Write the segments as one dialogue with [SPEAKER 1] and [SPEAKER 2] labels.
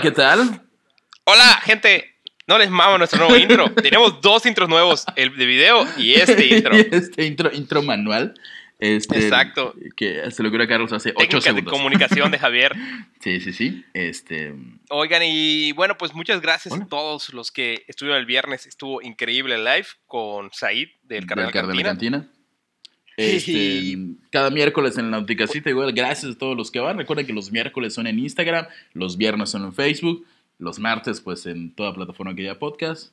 [SPEAKER 1] Hola, ¿qué tal?
[SPEAKER 2] Hola, gente. No les mamo nuestro nuevo intro. Tenemos dos intros nuevos, el de video y este intro.
[SPEAKER 1] este intro, intro manual. Este,
[SPEAKER 2] Exacto.
[SPEAKER 1] Que se lo a Carlos hace
[SPEAKER 2] Técnicas
[SPEAKER 1] 8 segundos.
[SPEAKER 2] de comunicación de Javier.
[SPEAKER 1] sí, sí, sí. Este,
[SPEAKER 2] Oigan, y bueno, pues muchas gracias
[SPEAKER 1] Hola.
[SPEAKER 2] a todos los que estuvieron el viernes. Estuvo increíble el live con Said del Cardenal
[SPEAKER 1] del Cardenal
[SPEAKER 2] Cantina.
[SPEAKER 1] Cantina. Este, cada miércoles en la Nauticacita, igual, gracias a todos los que van. Recuerden que los miércoles son en Instagram, los viernes son en Facebook, los martes, pues en toda plataforma que haya podcast.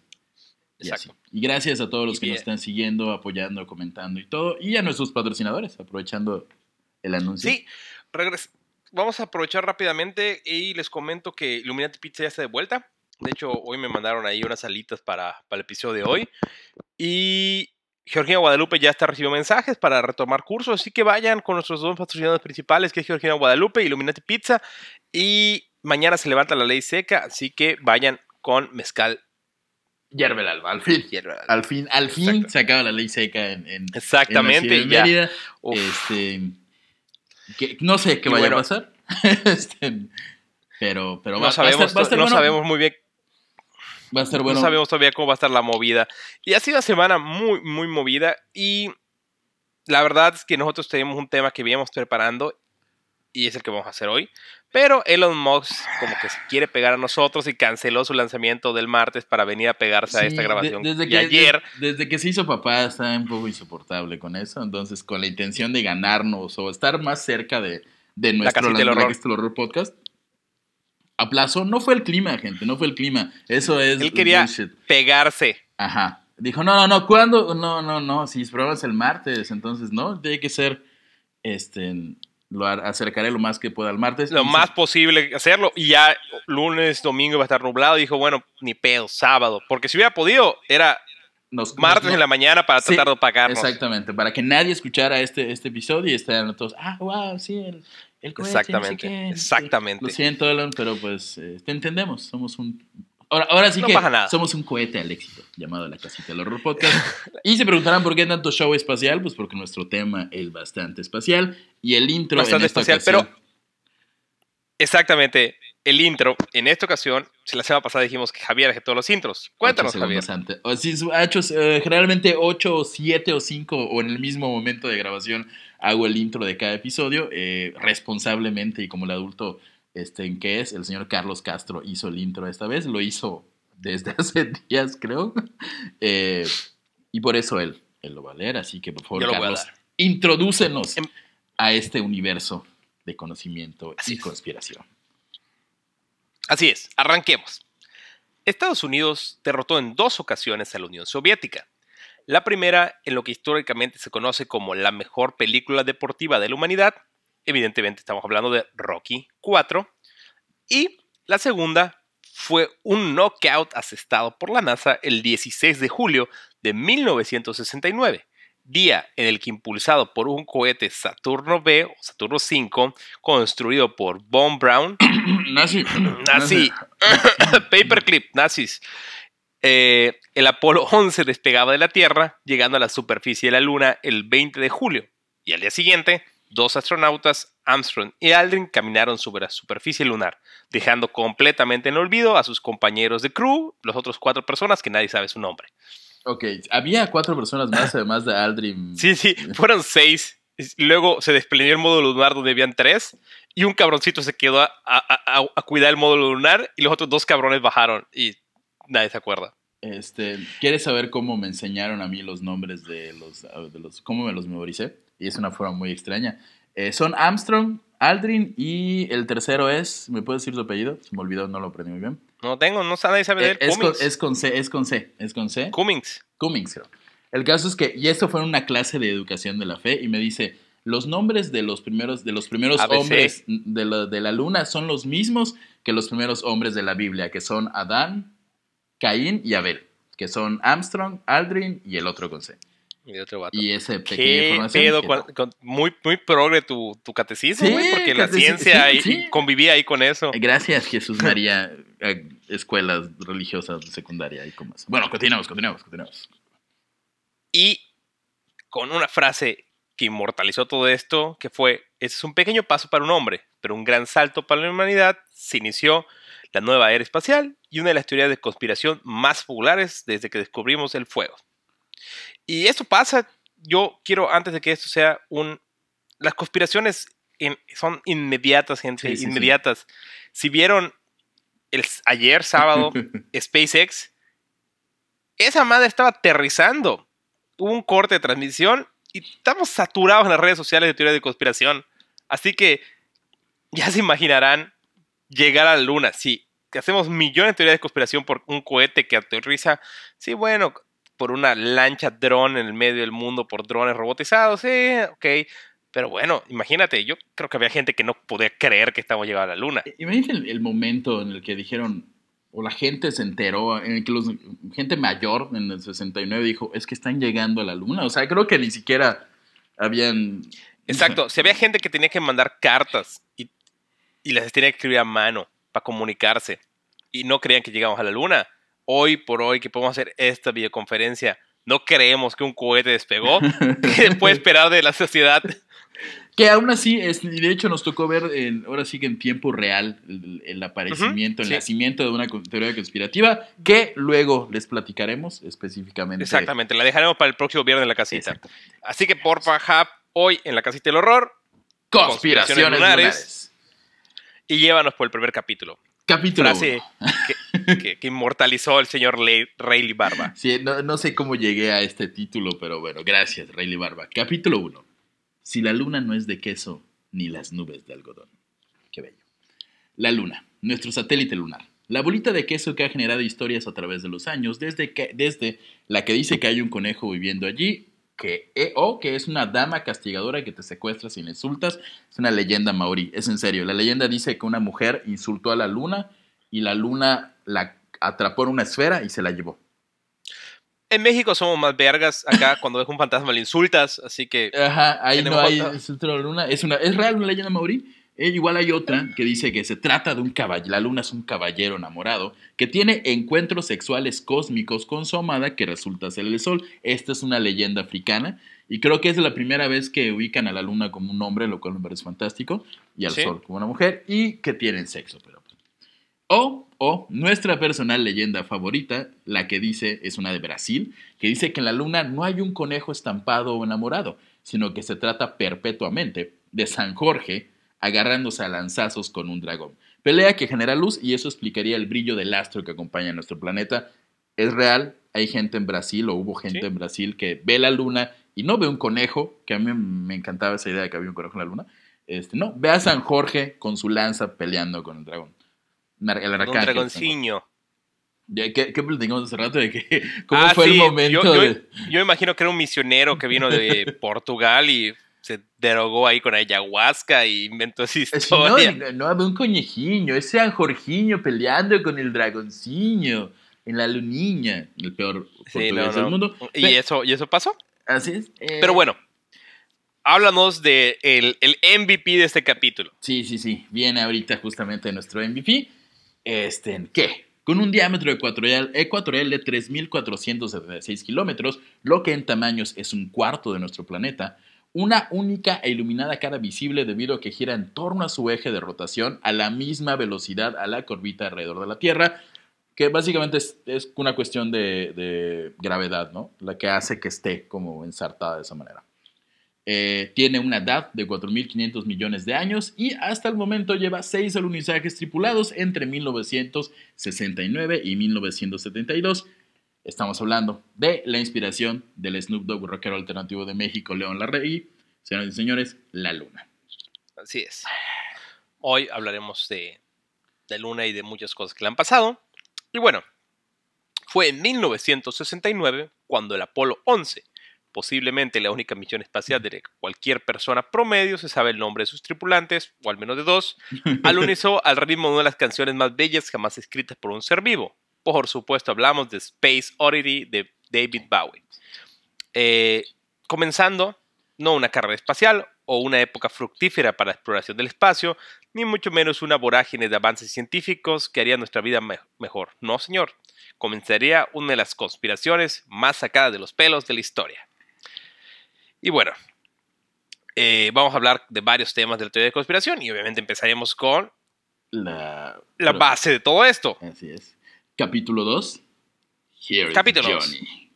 [SPEAKER 1] Y.
[SPEAKER 2] Exacto.
[SPEAKER 1] y gracias a todos los
[SPEAKER 2] Y
[SPEAKER 1] que nos están siguiendo, apoyando, comentando y todo. Y a nuestros patrocinadores, aprovechando el anuncio.
[SPEAKER 2] Sí, vamos a aprovechar rápidamente y les comento que Illuminati Pizza ya está de vuelta. De hecho, hoy me mandaron ahí unas alitas para, para el episodio de hoy. Y Georgina Guadalupe ya está recibiendo mensajes para retomar cursos. Así que vayan con nuestros dos patrocinadores principales, que es Georgina Guadalupe Illuminati Pizza. Y mañana se levanta la ley seca, así que vayan con Mezcal
[SPEAKER 1] Hierve el alba, al fin. Al fin, al fin
[SPEAKER 2] Exacto.
[SPEAKER 1] se acaba la ley seca en, en,
[SPEAKER 2] Exactamente,
[SPEAKER 1] en la ciudad de
[SPEAKER 2] ya.
[SPEAKER 1] Mérida.
[SPEAKER 2] Uf.
[SPEAKER 1] Este, que, no sé qué
[SPEAKER 2] Y
[SPEAKER 1] vaya
[SPEAKER 2] bueno.
[SPEAKER 1] a pasar. Este, pero, pero va,
[SPEAKER 2] No
[SPEAKER 1] va a estar, va a estar
[SPEAKER 2] no
[SPEAKER 1] bueno.
[SPEAKER 2] sabemos muy bien
[SPEAKER 1] Va a estar bueno.
[SPEAKER 2] No sabemos todavía cómo va a estar la movida. Y ha sido una semana muy, muy movida. Y la verdad es que nosotros tenemos un tema que veníamos preparando y es el que vamos a hacer hoy. Pero Elon Musk como que se quiere pegar a nosotros y canceló su lanzamiento del martes para venir a pegarse a
[SPEAKER 1] Sí,
[SPEAKER 2] esta
[SPEAKER 1] de-
[SPEAKER 2] grabación.
[SPEAKER 1] desde
[SPEAKER 2] y
[SPEAKER 1] que,
[SPEAKER 2] ayer,
[SPEAKER 1] de- desde que se hizo papá está un poco insoportable con eso. Entonces, con la intención de ganarnos o estar más cerca de, de nuestro la
[SPEAKER 2] Horror.
[SPEAKER 1] Casita del Horror podcast, aplazó. No fue el clima, gente, no fue el clima. Eso es.
[SPEAKER 2] él quería
[SPEAKER 1] bullshit.
[SPEAKER 2] pegarse.
[SPEAKER 1] Ajá. Dijo, no, no, no, ¿cuándo? No, no, no, si probamos el martes, entonces no, tiene que ser, este, lo acercaré lo más que pueda al martes.
[SPEAKER 2] Lo
[SPEAKER 1] se-
[SPEAKER 2] más posible hacerlo. Y ya lunes, domingo va a estar nublado. Dijo, bueno, ni pedo, sábado. Porque si hubiera podido, era
[SPEAKER 1] nos-
[SPEAKER 2] martes
[SPEAKER 1] nos-
[SPEAKER 2] en la mañana para
[SPEAKER 1] Sí,
[SPEAKER 2] tratar de.
[SPEAKER 1] Exactamente, para que nadie escuchara este, este episodio y estén todos, ah, wow, sí, el, el cohete, no sé
[SPEAKER 2] Exactamente,
[SPEAKER 1] qué".
[SPEAKER 2] exactamente.
[SPEAKER 1] Lo siento, Elon, pero pues eh, te entendemos, somos un... Ahora, ahora sí
[SPEAKER 2] No
[SPEAKER 1] que
[SPEAKER 2] pasa nada.
[SPEAKER 1] somos un cohete al éxito, llamado La Casita del Horror Podcast. y se preguntarán por qué tanto show espacial, pues porque nuestro tema es bastante espacial y el intro
[SPEAKER 2] Bastante
[SPEAKER 1] en esta
[SPEAKER 2] espacial,
[SPEAKER 1] ocasión-
[SPEAKER 2] pero exactamente el intro. En esta ocasión, si la semana pasada dijimos que Javier hace todos los intros. Cuéntanos, Javier.
[SPEAKER 1] antes. O si ha hecho eh, generalmente 8 o 7 o 5 o en el mismo momento de grabación hago el intro de cada episodio eh, responsablemente y como el adulto este, en que es, el señor Carlos Castro hizo el intro esta vez, lo hizo desde hace días creo Eh, y por eso él, él lo va a leer, así que por favor
[SPEAKER 2] Yo
[SPEAKER 1] Carlos, introdúcenos
[SPEAKER 2] Em-
[SPEAKER 1] a este universo de conocimiento
[SPEAKER 2] Así
[SPEAKER 1] y
[SPEAKER 2] es.
[SPEAKER 1] conspiración.
[SPEAKER 2] Así es, arranquemos. Estados Unidos derrotó en dos ocasiones a la Unión Soviética. La primera en lo que históricamente se conoce como la mejor película deportiva de la humanidad. Evidentemente estamos hablando de Rocky 4. Y la segunda fue un knockout asestado por la NASA el 16 de julio de 1969, día en el que impulsado por un cohete Saturno B o Saturno 5 construido por Von Braun,
[SPEAKER 1] Nazi.
[SPEAKER 2] nazi, paperclip, nazis, eh, el Apolo 11 despegaba de la Tierra, llegando a la superficie de la Luna el 20 de julio, y al día siguiente, dos astronautas, Armstrong y Aldrin, caminaron sobre la superficie lunar, dejando completamente en olvido a sus compañeros de crew, los otros cuatro personas que nadie sabe su nombre.
[SPEAKER 1] Ok, había cuatro personas más además de Aldrin.
[SPEAKER 2] Sí, sí, fueron seis. Luego se desplegó el módulo lunar donde habían tres. Y un cabroncito se quedó a, a- a- a cuidar el módulo lunar. Y los otros dos cabrones bajaron. Y nadie se acuerda.
[SPEAKER 1] Este, ¿Quieres saber cómo me enseñaron a mí los nombres de los, de los cómo me los memoricé? Y es una forma muy extraña. Eh, son Armstrong, Aldrin y el tercero es, ¿me puedes decir su apellido? Se me olvidó, no lo aprendí muy bien.
[SPEAKER 2] No tengo, no sabe, sabe de
[SPEAKER 1] Eh,
[SPEAKER 2] él.
[SPEAKER 1] es, con, es con C, es con C, es con C.
[SPEAKER 2] Cummings.
[SPEAKER 1] Cummings, creo. El caso es que, y esto fue en una clase de educación de la fe, y me dice, los nombres de los primeros, de los primeros
[SPEAKER 2] ABC.
[SPEAKER 1] hombres de la, de la luna son los mismos que los primeros hombres de la Biblia, que son Adán, Caín y Abel, que son Armstrong, Aldrin y el otro con C.
[SPEAKER 2] Y otro vato.
[SPEAKER 1] Y ese pequeña
[SPEAKER 2] ¿Qué
[SPEAKER 1] información.
[SPEAKER 2] pedo?
[SPEAKER 1] que-
[SPEAKER 2] con- con- muy, muy progre tu, tu catecismo,
[SPEAKER 1] Sí,
[SPEAKER 2] porque la ciencia
[SPEAKER 1] sí,
[SPEAKER 2] ahí-
[SPEAKER 1] sí.
[SPEAKER 2] convivía ahí con eso.
[SPEAKER 1] Gracias, Jesús María, escuelas religiosas de secundaria y como eso. Bueno, continuamos, continuamos, continuamos.
[SPEAKER 2] Y con una frase que inmortalizó todo esto, que fue, "Ese es un pequeño paso para un hombre, pero un gran salto para la humanidad, se inició la nueva era espacial y una de las teorías de conspiración más populares desde que descubrimos el fuego. Y esto pasa, yo quiero, antes de que esto sea un... Las conspiraciones son inmediatas, gente, inmediatas. Si vieron el, ayer sábado SpaceX, esa madre estaba aterrizando. Hubo un corte de transmisión y estamos saturados en las redes sociales de teoría de conspiración. Así que ya se imaginarán llegar a la luna. Sí, que hacemos millones de teorías de conspiración por un cohete que aterriza. Sí, bueno, por una lancha dron en el medio del mundo por drones robotizados. Sí, ok. Pero bueno, imagínate, yo creo que había gente que no podía creer que estábamos llegando a la luna.
[SPEAKER 1] Imagínate el, momento en el que dijeron, o la gente se enteró, en el que los, gente mayor en el 69 dijo, es que están llegando a la luna. O sea, creo que ni siquiera habían...
[SPEAKER 2] Exacto, si había gente que tenía que mandar cartas y, y las tenía que escribir a mano para comunicarse y no creían que llegamos a la luna. Hoy por hoy que podemos hacer esta videoconferencia, no creemos que un cohete despegó. ¿Qué puede esperar de la sociedad?
[SPEAKER 1] Que aún así, es, de hecho nos tocó ver, ahora sí que en tiempo real, el, aparecimiento, el nacimiento de una teoría conspirativa, que luego les platicaremos específicamente.
[SPEAKER 2] Exactamente, la dejaremos para el próximo viernes en la casita. Así que porfa, Hub, hoy en la casita del horror,
[SPEAKER 1] conspiraciones, lunares,
[SPEAKER 2] Y llévanos por el primer capítulo.
[SPEAKER 1] Capítulo
[SPEAKER 2] Frase que, que, inmortalizó el señor Rayleigh Barba.
[SPEAKER 1] Sí, no, no sé cómo llegué a este título, pero bueno, gracias, Rayleigh Barba. Capítulo 1 si la luna no es de queso, ni las nubes de algodón. Qué bello. La luna, nuestro satélite lunar. La bolita de queso que ha generado historias a través de los años, desde, que, desde la que dice que hay un conejo viviendo allí, que, eh, o que es una dama castigadora que te secuestra sin insultas, es una leyenda maorí, es en serio. La leyenda dice que una mujer insultó a la luna y la luna la atrapó en una esfera y se la llevó.
[SPEAKER 2] En México somos más vergas. Acá cuando ves un fantasma le insultas, así que.
[SPEAKER 1] Ajá, ahí no hay insulto la luna. Es, una, es real una leyenda maorí. Eh, igual hay otra que dice que se trata de un caballero, la luna es un caballero enamorado que tiene encuentros sexuales cósmicos con su amada que resulta ser el sol. Esta es una leyenda africana y creo que es la primera vez que ubican a la luna como un hombre, lo cual me parece fantástico, y al sol como una mujer y que tienen sexo. Pero... O o nuestra personal leyenda favorita, la que dice, es una de Brasil, que dice que en la luna no hay un conejo estampado o enamorado, sino que se trata perpetuamente de San Jorge agarrándose a lanzazos con un dragón. Pelea que genera luz y eso explicaría el brillo del astro que acompaña a nuestro planeta. Es real, hay gente en Brasil o hubo gente en Brasil que ve la luna y no ve un conejo, que a mí me encantaba esa idea de que había un conejo en la luna. Este, no, ve a San Jorge con su lanza peleando con el dragón.
[SPEAKER 2] El Un dragoncillo.
[SPEAKER 1] ¿Qué, qué platicamos hace rato? De que, ¿Cómo ah, fue el momento?
[SPEAKER 2] Yo, yo, imagino que era un misionero que vino de Portugal y se derogó ahí con ayahuasca y inventó esa historia.
[SPEAKER 1] No, no un conejillo, ese San Jorginho peleando con el dragoncillo en la luniña, el peor portugués del mundo.
[SPEAKER 2] ¿Y eso, ¿Y eso pasó?
[SPEAKER 1] Así es.
[SPEAKER 2] Eh, Pero bueno, háblanos del de el MVP de este capítulo.
[SPEAKER 1] Sí, sí, sí. Viene ahorita justamente nuestro MVP este, ¿qué? Con un diámetro ecuatorial, ecuatorial de 3.476 kilómetros, lo que en tamaños es un cuarto de nuestro planeta, una única e iluminada cara visible debido a que gira en torno a su eje de rotación a la misma velocidad a la corbita alrededor de la Tierra, que básicamente es, una cuestión de, de, gravedad, ¿no? La que hace que esté como ensartada de esa manera. Eh, tiene una edad de 4.500 millones de años y hasta el momento lleva seis alunizajes tripulados entre 1969 y 1972. Estamos hablando de la inspiración del Snoop Dogg rockero alternativo de México, León Larrey. Señoras y señores, la luna.
[SPEAKER 2] Así es. Hoy hablaremos de, de Luna y de muchas cosas que le han pasado. Y bueno, fue en 1969 cuando el Apolo 11 posiblemente la única misión espacial de cualquier persona promedio, se sabe el nombre de sus tripulantes, o al menos de dos, alunizó al ritmo de una de las canciones más bellas jamás escritas por un ser vivo. Por supuesto, hablamos de Space Oddity de David Bowie. Eh, comenzando, no una carrera espacial o una época fructífera para la exploración del espacio, ni mucho menos una vorágine de avances científicos que haría nuestra vida mejor. No, señor. Comenzaría una de las conspiraciones más sacadas de los pelos de la historia. Y bueno, eh, vamos a hablar de varios temas de la teoría de conspiración y obviamente empezaremos con
[SPEAKER 1] la,
[SPEAKER 2] la base de todo esto.
[SPEAKER 1] Así es. Capítulo 2. Here is
[SPEAKER 2] Capítulo.
[SPEAKER 1] Johnny.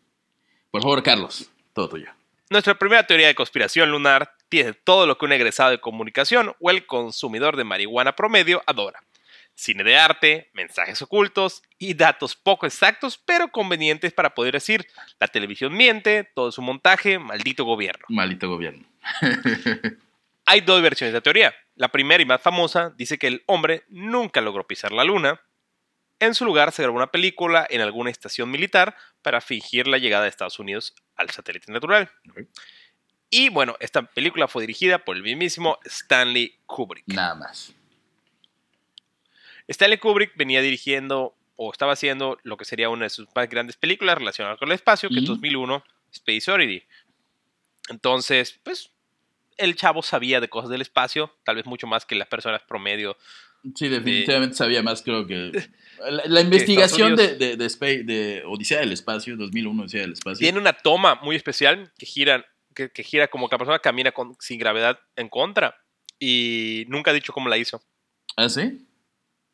[SPEAKER 1] Por favor, Carlos, todo tuyo.
[SPEAKER 2] Nuestra primera teoría de conspiración lunar tiene todo lo que un egresado de comunicación o el consumidor de marihuana promedio adora. Cine de arte, mensajes ocultos y datos poco exactos pero convenientes para poder decir, la televisión miente, todo es un montaje, maldito gobierno.
[SPEAKER 1] Maldito gobierno.
[SPEAKER 2] Hay dos versiones de la teoría. La primera y más famosa dice que el hombre nunca logró pisar la luna. En su lugar se grabó una película en alguna estación militar para fingir la llegada de Estados Unidos al satélite natural. Y bueno, esta película fue dirigida por el mismísimo Stanley Kubrick.
[SPEAKER 1] Nada más.
[SPEAKER 2] Stanley Kubrick venía dirigiendo o estaba haciendo lo que sería una de sus más grandes películas relacionadas con el espacio, que es
[SPEAKER 1] Ujú.
[SPEAKER 2] 2001, Space Oddity. Entonces, pues, el chavo sabía de cosas del espacio, tal vez mucho más que las personas promedio.
[SPEAKER 1] Sí, definitivamente sabía más, creo que. La, la investigación de, de, de, de Odisea del Espacio, 2001, Odisea del Espacio.
[SPEAKER 2] Tiene una toma muy especial que gira, que, que gira como que la persona camina con- sin gravedad en contra. Y nunca ha dicho cómo la hizo.
[SPEAKER 1] ¿Ah, sí?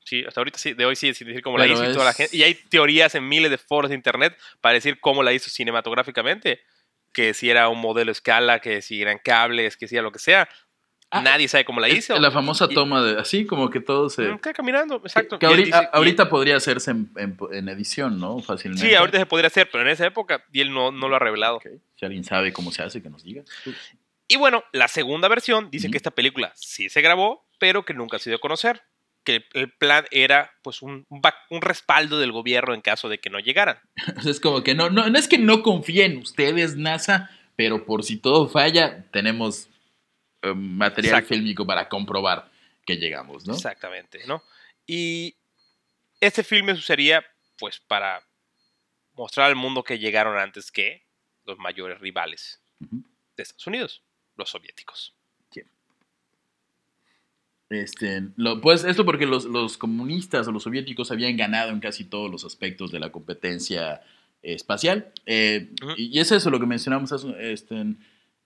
[SPEAKER 2] Sí, hasta ahorita sí, de hoy sí, sin decir cómo la
[SPEAKER 1] Pero
[SPEAKER 2] hizo y toda la
[SPEAKER 1] es-
[SPEAKER 2] gente. Y hay teorías en miles de foros de internet para decir cómo la hizo cinematográficamente. Que si era un modelo escala, que si eran cables, que si era lo que sea.
[SPEAKER 1] Ah,
[SPEAKER 2] Nadie sabe cómo la hizo.
[SPEAKER 1] La famosa toma de. Así como que todo se.
[SPEAKER 2] Mm, caminando, exacto.
[SPEAKER 1] Que ahorita,
[SPEAKER 2] dice-
[SPEAKER 1] podría hacerse en, en- en edición, ¿no? Fácilmente.
[SPEAKER 2] Sí, ahorita se podría hacer, pero en esa época y él no, no lo ha revelado.
[SPEAKER 1] Si alguien sabe cómo se hace, que nos diga.
[SPEAKER 2] Y bueno, la segunda versión dice que esta película sí se grabó, pero que nunca se dio a conocer. Que el plan era pues un, un respaldo del gobierno en caso de que no llegaran.
[SPEAKER 1] Es como que no, no, no es que no confíe en ustedes, NASA, pero por si todo falla, tenemos eh, material
[SPEAKER 2] Exacto.
[SPEAKER 1] fílmico para comprobar que llegamos, ¿no?
[SPEAKER 2] Exactamente, ¿no? Y este filme sería pues para mostrar al mundo que llegaron antes que los mayores rivales de Estados Unidos, los soviéticos.
[SPEAKER 1] Este, lo- pues esto porque los, los comunistas o los soviéticos habían ganado en casi todos los aspectos de la competencia espacial. Eh,
[SPEAKER 2] Ujú.
[SPEAKER 1] y, y es eso lo que mencionamos hace, este,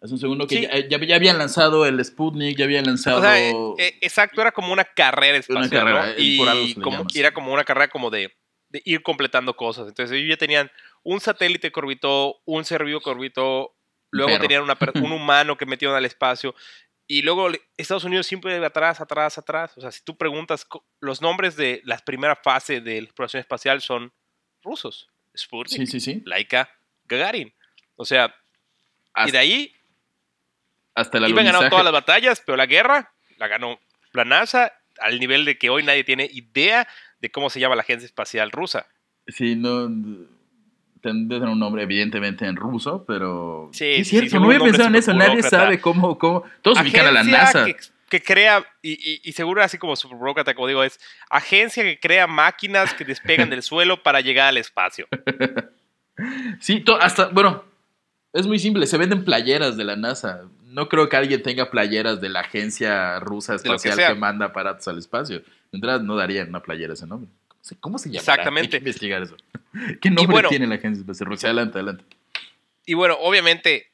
[SPEAKER 1] hace un segundo, que
[SPEAKER 2] Sí.
[SPEAKER 1] ya, ya- ya habían lanzado el Sputnik, ya habían lanzado...
[SPEAKER 2] O sea, eh, eh, exacto, era como una carrera espacial,
[SPEAKER 1] carrera,
[SPEAKER 2] ¿no?
[SPEAKER 1] eh,
[SPEAKER 2] Y como- era como una carrera como de, de ir completando cosas. Entonces ellos ya tenían un satélite que orbitó, un ser vivo que orbitó, luego tenían una un humano que metieron al espacio. Y luego Estados Unidos siempre de atrás, atrás, atrás. O sea, si tú preguntas, los nombres de la primera fase de la exploración espacial son rusos. Sputnik,
[SPEAKER 1] sí, sí, sí.
[SPEAKER 2] Laika, Gagarin. O sea, y de ahí
[SPEAKER 1] hasta el
[SPEAKER 2] iban ganando todas las batallas, pero la guerra la ganó la NASA al nivel de que hoy nadie tiene idea de cómo se llama la agencia espacial rusa.
[SPEAKER 1] Sí, no. Tendría un nombre, evidentemente, en ruso, pero.
[SPEAKER 2] Sí,
[SPEAKER 1] es
[SPEAKER 2] sí,
[SPEAKER 1] cierto,
[SPEAKER 2] seguro
[SPEAKER 1] no había pensado en eso. Nadie sabe cómo. cómo todos ubican a la
[SPEAKER 2] Agencia
[SPEAKER 1] NASA.
[SPEAKER 2] Que, que crea, y, y- y seguro así como superburócrata, como digo, es agencia que crea máquinas que despegan del suelo para llegar al espacio.
[SPEAKER 1] Sí, to- hasta. Bueno, es muy simple. Se venden playeras de la NASA. No creo que alguien tenga playeras de la agencia rusa
[SPEAKER 2] que
[SPEAKER 1] espacial que, manda aparatos al espacio. De entrada, no darían una playera ese nombre. ¿Cómo se, llama?
[SPEAKER 2] Exactamente.
[SPEAKER 1] Hay que investigar eso. ¿Qué nombre
[SPEAKER 2] bueno-
[SPEAKER 1] tiene la agencia espacial rusa? Adelante, adelante.
[SPEAKER 2] Y bueno, obviamente,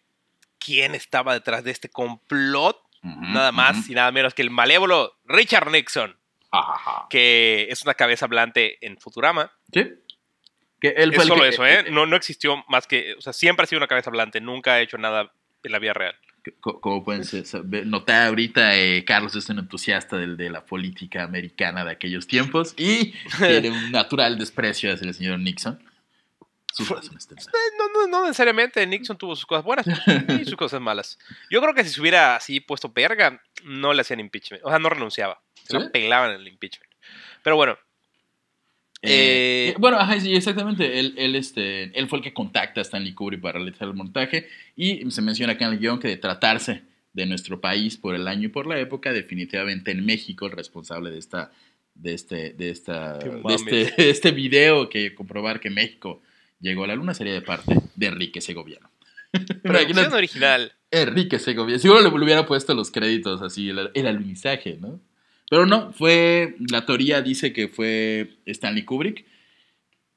[SPEAKER 2] ¿quién estaba detrás de este complot? Nada más y nada menos que el malévolo Richard Nixon,
[SPEAKER 1] Ajá.
[SPEAKER 2] que es una cabeza hablante en Futurama.
[SPEAKER 1] Sí. Que él
[SPEAKER 2] Es
[SPEAKER 1] el
[SPEAKER 2] solo
[SPEAKER 1] que-
[SPEAKER 2] eso, ¿eh? No, no existió más que. O sea, siempre ha sido una cabeza hablante, nunca ha hecho nada en la vida real.
[SPEAKER 1] Co- Como pueden ser- notar ahorita, eh, Carlos es un entusiasta del- de la política americana de aquellos tiempos y tiene un natural desprecio hacia el señor Nixon. Sus razones tendrá.
[SPEAKER 2] Eh, No, no, no necesariamente Nixon tuvo sus cosas buenas y sus cosas malas. Yo creo que si se hubiera así puesto verga, no le hacían impeachment. O sea, no renunciaba. Se
[SPEAKER 1] ¿Sí?
[SPEAKER 2] la pelaban en el impeachment. Pero bueno,
[SPEAKER 1] Eh,
[SPEAKER 2] Eh,
[SPEAKER 1] bueno, ajá, sí, exactamente. Él, él, este, él fue el que contacta a Stanley Kubrick para realizar el montaje y se menciona acá en el guion que de tratarse de nuestro país por el año y por la época, definitivamente en México el responsable de esta de este de esta de este, de este video que comprobar que México llegó a la luna sería de parte de Enrique Segoviano.
[SPEAKER 2] original.
[SPEAKER 1] Enrique Segoviano. Seguro le hubiera puesto los créditos así, el, el alunizaje, ¿no? Pero no, fue. La teoría dice que fue Stanley Kubrick.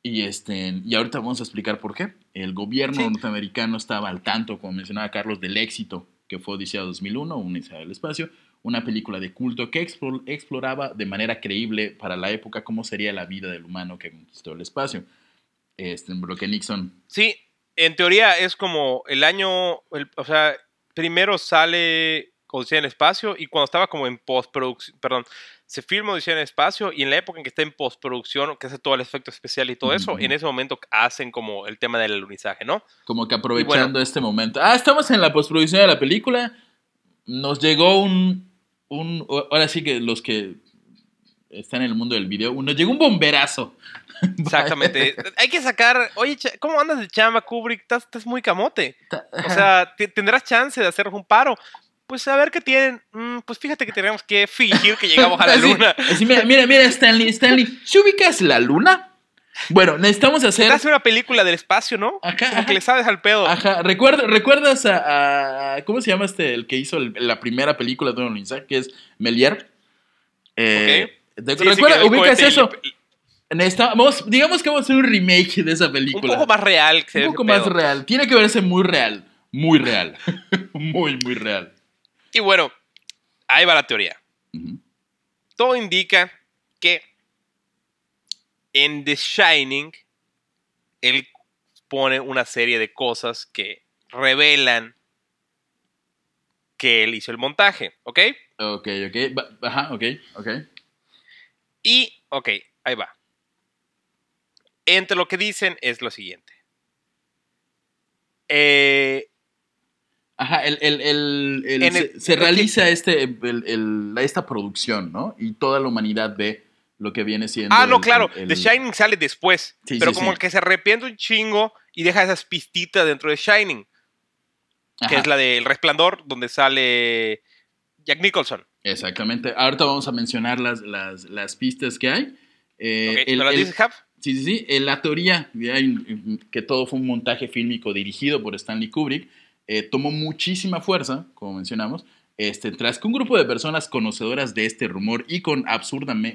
[SPEAKER 1] Y, este, y ahorita vamos a explicar por qué. El gobierno
[SPEAKER 2] Sí.
[SPEAKER 1] norteamericano estaba al tanto, como mencionaba Carlos, del éxito que fue Odisea 2001, un Odisea del espacio. una película de culto que exploraba de manera creíble para la época cómo sería la vida del humano que conquistó el espacio. Este, lo que Nixon.
[SPEAKER 2] Sí, en teoría es como el año, o sea, primero sale Odisea en el espacio y cuando estaba como en postproducción, perdón, se filma Odisea en el espacio y en la época en que está en postproducción, que hace todo el efecto especial y todo eso, en ese momento hacen como el tema del alunizaje, ¿no?
[SPEAKER 1] Como que aprovechando este momento. Ah, estamos en la postproducción de la película. Nos llegó un, un, ahora sí que los que están en el mundo del video, nos llegó un bomberazo.
[SPEAKER 2] Exactamente. Hay que sacar, oye, ¿cómo andas de chamba, Kubrick? Estás, estás muy camote. O sea, tendrás chance de hacer un paro pues a ver qué tienen. Mm, pues fíjate que tenemos que fingir que llegamos a la luna.
[SPEAKER 1] mira, mira, mira, Stanley, Stanley, ¿se ubicas la luna? Bueno, necesitamos hacer.
[SPEAKER 2] Hace una película del espacio, ¿no? Ajá, Como que le sabes al pedo.
[SPEAKER 1] Ajá. ¿Recuerdas a, ¿Cómo se llama este? El que hizo la primera película de Don que es Melier. Eh, ¿Recuerdas? ¿Ubicas eso? Necesitamos, digamos que vamos a hacer un remake de esa película.
[SPEAKER 2] Un poco más real.
[SPEAKER 1] un poco más real. Tiene que verse muy real. Muy real. muy, muy real.
[SPEAKER 2] Y bueno, ahí va la teoría. Todo indica que en The Shining, él pone una serie de cosas que revelan que él hizo el montaje, ¿ok?
[SPEAKER 1] Ok, ok. Ajá, ok, ok.
[SPEAKER 2] Y, ok, ahí va. Entre lo que dicen es lo siguiente. Eh,
[SPEAKER 1] Ajá, el, el, se, realiza este, esta producción, ¿no? Y toda la humanidad ve lo que viene siendo.
[SPEAKER 2] Ah, no, claro. The Shining sale después. pero como que se arrepiente un chingo y deja esas pistitas dentro de Shining. Que es la del Resplandor, donde sale Jack Nicholson.
[SPEAKER 1] Exactamente. Ahorita vamos a mencionar las, las, pistas que hay.
[SPEAKER 2] Eh, el, las dices,
[SPEAKER 1] Sí, sí, sí. la teoría que todo fue un montaje fílmico dirigido por Stanley Kubrick eh, tomó muchísima fuerza, como mencionamos, este, tras que un grupo de personas conocedoras de este rumor y con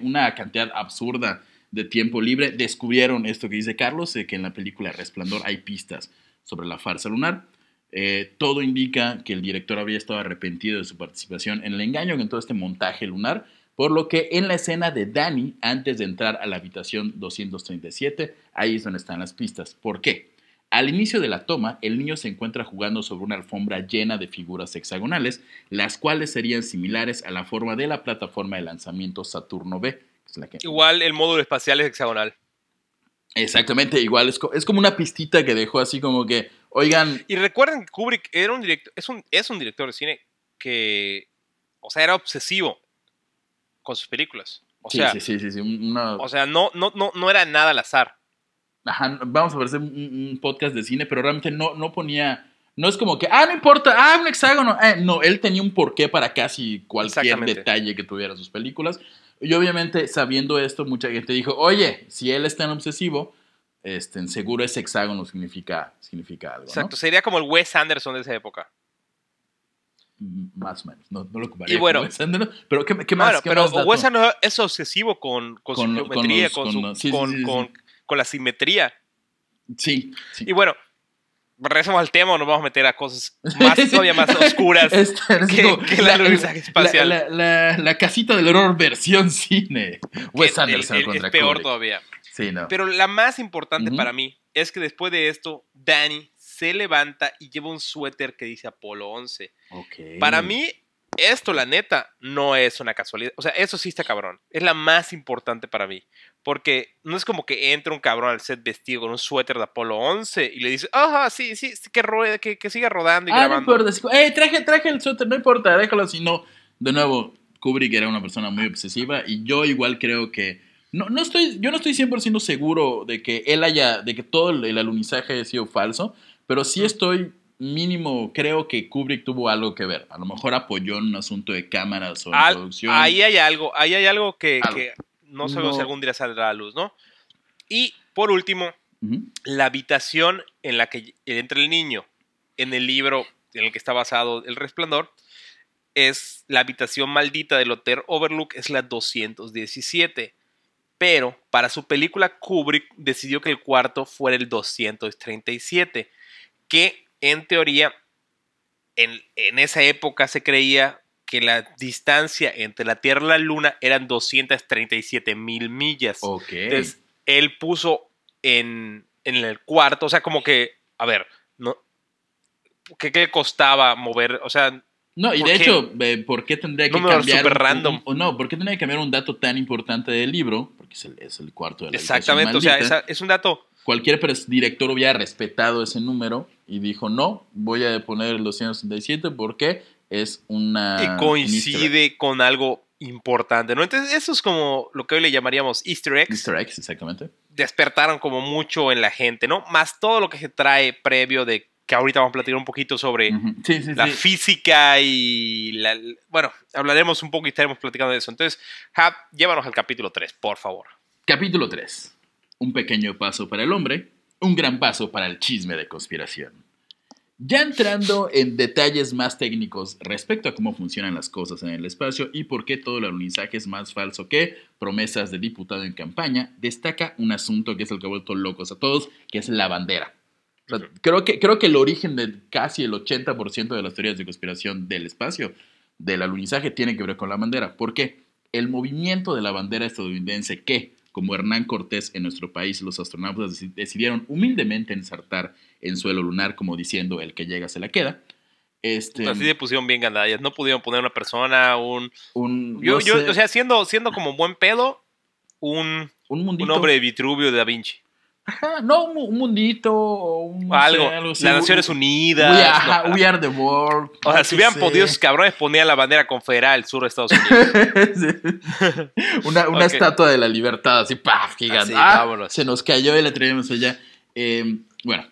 [SPEAKER 1] una cantidad absurda de tiempo libre descubrieron esto que dice Carlos, de que en la película Resplandor hay pistas sobre la farsa lunar. Eh, todo indica que el director habría estado arrepentido de su participación en el engaño en todo este montaje lunar, por lo que en la escena de Danny, antes de entrar a la habitación 237, ahí es donde están las pistas. ¿Por qué? Al inicio de la toma, el niño se encuentra jugando sobre una alfombra llena de figuras hexagonales, las cuales serían similares a la forma de la plataforma de lanzamiento Saturno B.
[SPEAKER 2] Igual el módulo espacial es hexagonal.
[SPEAKER 1] Exactamente, igual es, como una pistita que dejó así como que, oigan...
[SPEAKER 2] Y recuerden que Kubrick era un director, es un, es un director de cine que, o sea, era obsesivo con sus películas. O
[SPEAKER 1] sí,
[SPEAKER 2] sea,
[SPEAKER 1] sí, sí, sí,
[SPEAKER 2] O sea, no, no, no, no era nada al azar
[SPEAKER 1] vamos a ver un, podcast de cine, pero realmente no, no ponía, no es como que, ah, no importa, ah, un hexágono. Eh, no, él tenía un porqué para casi cualquier detalle que tuviera sus películas. Y obviamente, sabiendo esto, mucha gente dijo, oye, si él es tan obsesivo, este, seguro ese hexágono significa, significa algo.
[SPEAKER 2] Exacto, sería como el Wes Anderson de esa época.
[SPEAKER 1] Más o menos, no, lo ocuparía.
[SPEAKER 2] Y bueno,
[SPEAKER 1] pero ¿qué, qué más?
[SPEAKER 2] pero Wes Anderson es obsesivo con, con, su geometría, con, con, con la simetría.
[SPEAKER 1] Sí.
[SPEAKER 2] Y bueno, regresamos al tema o nos vamos a meter a cosas más, todavía más oscuras que, la, espacial.
[SPEAKER 1] La, casita del horror versión cine. Wes Anderson
[SPEAKER 2] es peor todavía.
[SPEAKER 1] Sí, no.
[SPEAKER 2] Pero la más importante para mí es que después de esto, Danny se levanta y lleva un suéter que dice Apolo 11. Para mí, esto, la neta, no es una casualidad. O sea, eso sí está cabrón. Es la más importante para mí. Porque no es como que entre un cabrón al set vestido con un suéter de Apolo 11 y le dice, ajá, sí, sí, que, que, siga rodando y ah, grabando.
[SPEAKER 1] No importa. Eh, traje, traje el suéter, no importa, déjalo así. No, de nuevo, Kubrick era una persona muy obsesiva y yo igual creo que. No, no estoy, yo no estoy 100% seguro de que él haya, de que todo el alunizaje haya sido falso, pero sí estoy mínimo creo que Kubrick tuvo algo que ver. A lo mejor apoyó en un asunto de cámaras o de producción.
[SPEAKER 2] Ahí hay algo, ahí hay algo que, no sabemos si algún día saldrá a la luz, ¿no? Y por último, la habitación en la que entra el niño en el libro en el que está basado El Resplandor es la habitación maldita del Hotel Overlook, es la 217. Pero para su película Kubrick decidió que el cuarto fuera el 237, que en teoría, en, esa época se creía que la distancia entre la Tierra y la Luna eran 237 mil millas.
[SPEAKER 1] Ok.
[SPEAKER 2] Entonces, él puso en, en el cuarto, o sea, como que, a ver, no, ¿qué, qué le costaba mover? O sea,
[SPEAKER 1] No, y
[SPEAKER 2] ¿Por
[SPEAKER 1] de
[SPEAKER 2] qué?
[SPEAKER 1] hecho, ¿por qué tendría que
[SPEAKER 2] Número
[SPEAKER 1] cambiar?
[SPEAKER 2] súper
[SPEAKER 1] un-
[SPEAKER 2] random.
[SPEAKER 1] un- no, ¿por qué tendría que cambiar un dato tan importante del libro? Porque es el, es el cuarto de la
[SPEAKER 2] exactamente, o sea, esa- es un dato.
[SPEAKER 1] Cualquier director hubiera respetado ese número y dijo, no, voy a poner el 267 porque es una...
[SPEAKER 2] que
[SPEAKER 1] un easter egg".
[SPEAKER 2] coincide con algo importante, ¿no? Entonces, eso es como lo que hoy le llamaríamos Easter eggs.
[SPEAKER 1] Easter eggs, exactamente.
[SPEAKER 2] Despertaron como mucho en la gente, ¿no? Más todo lo que se trae previo de que ahorita vamos a platicar un poquito sobre
[SPEAKER 1] Ujú. Sí, sí,
[SPEAKER 2] la
[SPEAKER 1] sí.
[SPEAKER 2] física y la... Bueno, hablaremos un poco y estaremos platicando de eso. Entonces, Hap, llévanos al capítulo 3, por favor.
[SPEAKER 1] Capítulo 3. Un pequeño paso para el hombre, un gran paso para el chisme de conspiración. Ya entrando en detalles más técnicos respecto a cómo funcionan las cosas en el espacio y por qué todo el alunizaje es más falso que promesas de diputado en campaña, destaca un asunto que es el que ha vuelto locos a todos, que es la bandera. O sea, creo, que, creo que el origen de casi el 80% de las teorías de conspiración del espacio, del alunizaje, tiene que ver con la bandera. ¿Por qué? El movimiento de la bandera estadounidense que, como Hernán Cortés en nuestro país, los astronautas deci- decidieron humildemente ensartar en suelo lunar, como diciendo el que llega se la queda. Este,
[SPEAKER 2] Así se pusieron bien gandallas. No pudieron poner una persona, un...
[SPEAKER 1] un,
[SPEAKER 2] Yo,
[SPEAKER 1] no
[SPEAKER 2] yo, o sea, siendo, siendo como buen pedo, un,
[SPEAKER 1] un
[SPEAKER 2] un hombre de Vitruvio de Da Vinci.
[SPEAKER 1] Ajá, no, un, un mundito o un,
[SPEAKER 2] algo. Las Naciones Unidas.
[SPEAKER 1] We, ajá,
[SPEAKER 2] no,
[SPEAKER 1] we are the world.
[SPEAKER 2] o sea, si hubieran podido, esos cabrones ponían la bandera confederal del sur de Estados Unidos.
[SPEAKER 1] Sí. una una estatua de la libertad, así, ¡paf! gigante.
[SPEAKER 2] Así,
[SPEAKER 1] Ah, se nos cayó y la traíamos allá. Eh, bueno,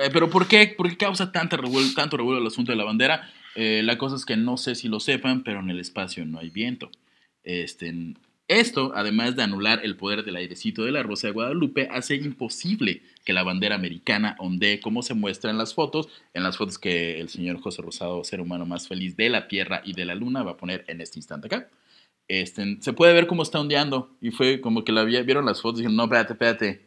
[SPEAKER 1] eh, pero ¿por qué, ¿por qué causa tanta revuel- tanto revuelo el asunto de la bandera? Eh, la cosa es que no sé si lo sepan, pero en el espacio no hay viento. Este, esto, además de anular el poder del airecito de la Rosa de Guadalupe, hace imposible que la bandera americana ondee como se muestra en las fotos, en las fotos que el señor José Rosado, ser humano más feliz de la Tierra y de la Luna, va a poner en este instante acá. Este, se puede ver cómo está ondeando y fue como que la vi- vieron las fotos y dijeron, no, espérate, espérate,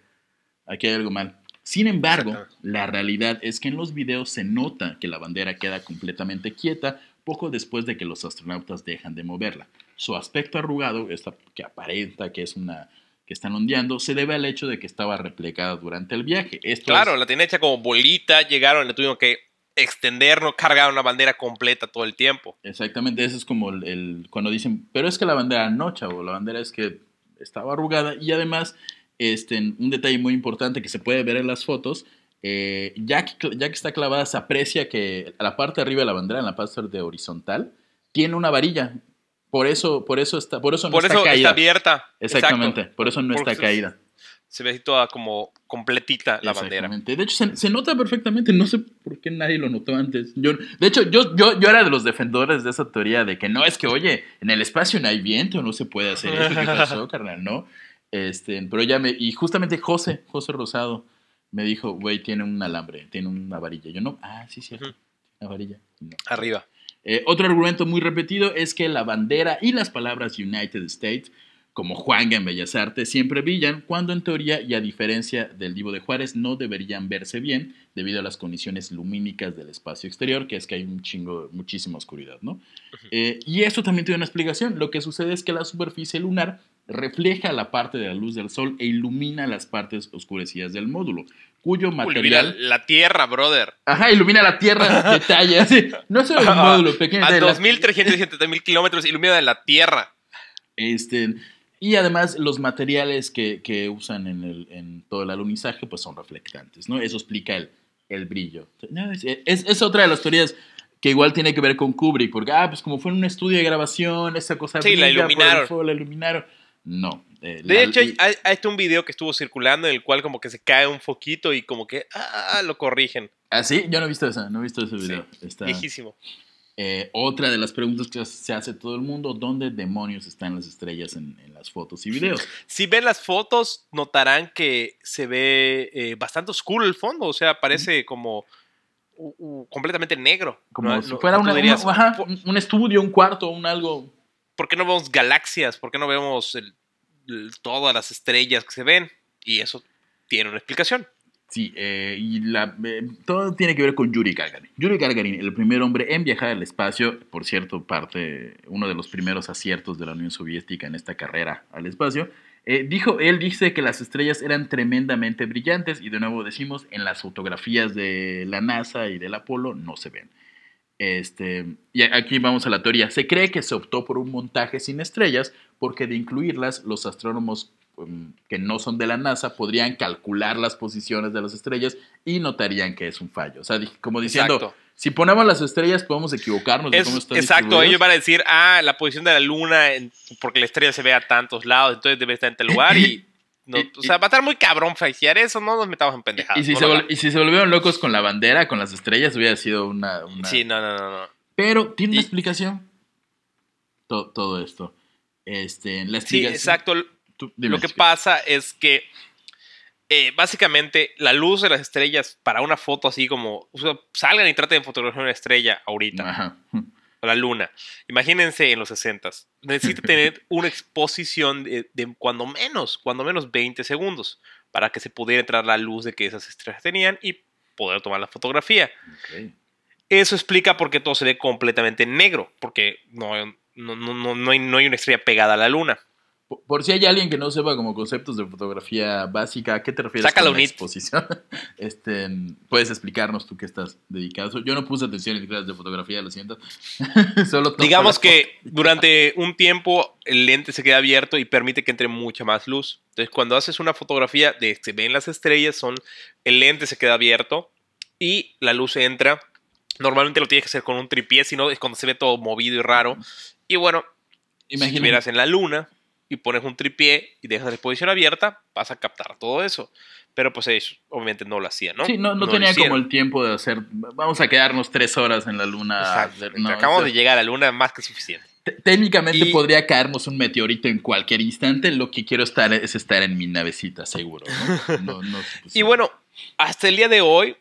[SPEAKER 1] aquí hay algo mal. Sin embargo, la realidad es que en los videos se nota que la bandera queda completamente quieta poco después de que los astronautas dejan de moverla. Su aspecto arrugado, esta, que aparenta que es una que están ondeando, se debe al hecho de que estaba replegada durante el viaje. Esto
[SPEAKER 2] claro,
[SPEAKER 1] es-
[SPEAKER 2] la tienen hecha como bolita, llegaron, le tuvieron que extender, no cargaron la bandera completa todo el tiempo.
[SPEAKER 1] Exactamente, eso es como el, el- cuando dicen, pero es que la bandera no, chavo, la bandera es que estaba arrugada y además, este, un detalle muy importante que se puede ver en las fotos, eh, ya, que, ya que está clavada se aprecia que la parte de arriba de la bandera, en la parte de horizontal, tiene una varilla. Por eso, por eso está, por eso no
[SPEAKER 2] Por
[SPEAKER 1] está
[SPEAKER 2] eso
[SPEAKER 1] caída.
[SPEAKER 2] está abierta.
[SPEAKER 1] Exactamente,
[SPEAKER 2] Exacto.
[SPEAKER 1] por eso no
[SPEAKER 2] Porque
[SPEAKER 1] está caída.
[SPEAKER 2] Se ve toda como completita la bandera.
[SPEAKER 1] De hecho, se, se nota perfectamente. No sé por qué nadie lo notó antes. Yo, de hecho, yo, yo, yo era de los defensores de esa teoría de que no, es que, oye, en el espacio no hay viento, no se puede hacer eso. ¿Qué pasó, carnal? No. Este, pero ya me. Y justamente José, José Rosado, me dijo, güey, tiene un alambre, tiene una varilla. Yo no. Ah, sí, cierto.
[SPEAKER 2] Ujú.
[SPEAKER 1] Una varilla. No.
[SPEAKER 2] Arriba.
[SPEAKER 1] Eh, otro argumento muy repetido es que la bandera y las palabras United States, como Juanga en Bellas Artes, siempre brillan, cuando en teoría y a diferencia del Divo de Juárez no deberían verse bien debido a las condiciones lumínicas del espacio exterior, que es que hay un chingo, muchísima oscuridad, ¿no? Eh, y esto también tiene una explicación. Lo que sucede es que la superficie lunar refleja la parte de la luz del sol e ilumina las partes oscurecidas del módulo, cuyo
[SPEAKER 2] Ilumina
[SPEAKER 1] material...
[SPEAKER 2] la Tierra, brother.
[SPEAKER 1] Ajá, ilumina la Tierra, detalle, así. No solo el módulo pequeño.
[SPEAKER 2] A
[SPEAKER 1] de la-
[SPEAKER 2] 2.370 mil kilómetros ilumina la Tierra.
[SPEAKER 1] Este, y además los materiales que, que usan en, el, en todo el alunizaje pues son reflectantes, ¿no? Eso explica el, el brillo. No, es, es- es otra de las teorías que igual tiene que ver con Kubrick, porque, ah, pues como fue en un estudio de grabación, esa cosa...
[SPEAKER 2] Sí, la
[SPEAKER 1] brilla por el
[SPEAKER 2] iluminaron.
[SPEAKER 1] fuego, la iluminaron. No. eh,
[SPEAKER 2] De
[SPEAKER 1] la-
[SPEAKER 2] hecho, hay, hay- este un video que estuvo circulando en el cual como que se cae un foquito y como que ah, lo corrigen.
[SPEAKER 1] ¿Ah, sí? Yo no he visto esa, no he visto ese video. Está-
[SPEAKER 2] Viejísimo.
[SPEAKER 1] Eh, otra de las preguntas que se hace todo el mundo, ¿dónde demonios están las estrellas en, en las fotos y videos?
[SPEAKER 2] Si ven las fotos, notarán que se ve eh, bastante oscuro el fondo. O sea, parece como completamente negro.
[SPEAKER 1] Como
[SPEAKER 2] No-
[SPEAKER 1] si fuera
[SPEAKER 2] tú
[SPEAKER 1] una-
[SPEAKER 2] dirías,
[SPEAKER 1] una- ajá,
[SPEAKER 2] "¿Por-
[SPEAKER 1] un- un estudio, un cuarto, un algo.
[SPEAKER 2] ¿Por qué no vemos galaxias? ¿Por qué no vemos todas las estrellas que se ven? Y eso tiene una explicación.
[SPEAKER 1] Sí, eh, eh, todo tiene que ver con Yuri Gagarin. Yuri Gagarin, el primer hombre en viajar al espacio, por cierto, parte, uno de los primeros aciertos de la Unión Soviética en esta carrera al espacio, eh, dijo, él dice que las estrellas eran tremendamente brillantes y de nuevo decimos, en las fotografías de la NASA y del Apolo no se ven. Este, y aquí vamos a la teoría. Se cree que se optó por un montaje sin estrellas porque de incluirlas los astrónomos Um, que no son de la NASA podrían calcular las posiciones de las estrellas y notarían que es un fallo. O sea, como diciendo, si ponemos las estrellas podemos equivocarnos
[SPEAKER 2] de cómo están Exacto, ellos van a decir, ah, la posición de la luna, porque la estrella se ve a tantos lados, entonces debe estar en tal lugar y... o sea, va a estar muy cabrón falsear eso, no nos metamos en pendejadas.
[SPEAKER 1] Y si, se, volvieron locos con la bandera, con las estrellas, hubiera sido una...
[SPEAKER 2] Sí, no, no, no,
[SPEAKER 1] Pero tiene una explicación todo, todo esto. Este, la
[SPEAKER 2] Sí, exacto lo que pasa es que eh, básicamente la luz de las estrellas para una foto así como salgan y traten de fotografiar una estrella ahorita. La luna. Imagínense en los 60 Necesita tener una exposición de, cuando menos, cuando menos 20 segundos para que se pudiera entrar la luz de que esas estrellas tenían y poder tomar la fotografía. Eso explica por qué todo se ve completamente negro, porque no, no, no, no, hay, no hay una estrella pegada a la luna.
[SPEAKER 1] Por si hay alguien que no sepa como conceptos de fotografía básica, ¿a qué te refieres
[SPEAKER 2] Saca con la
[SPEAKER 1] exposición? Este, puedes explicarnos tú qué estás dedicado. Yo no puse atención en clases de fotografía, lo siento.
[SPEAKER 2] Solo Digamos que durante un tiempo el lente se queda abierto y permite que entre mucha más luz. Entonces, cuando haces una fotografía de se ven las estrellas, son el lente se queda abierto y la luz entra. Normalmente lo tienes que hacer con un tripié, si no es cuando se ve todo movido y raro. Y bueno, si estuvieras en la luna, y pones un tripié y dejas la exposición abierta, vas a captar todo eso. Pero pues ellos obviamente no lo hacían, ¿no?
[SPEAKER 1] Sí, no, no, tenía como el tiempo de hacer, vamos a quedarnos tres horas en la luna.
[SPEAKER 2] acabamos de llegar a la luna más que suficiente.
[SPEAKER 1] Técnicamente podría caernos un meteorito en cualquier instante. Lo que quiero estar es estar en mi navecita, seguro.
[SPEAKER 2] y bueno, hasta el día de hoy,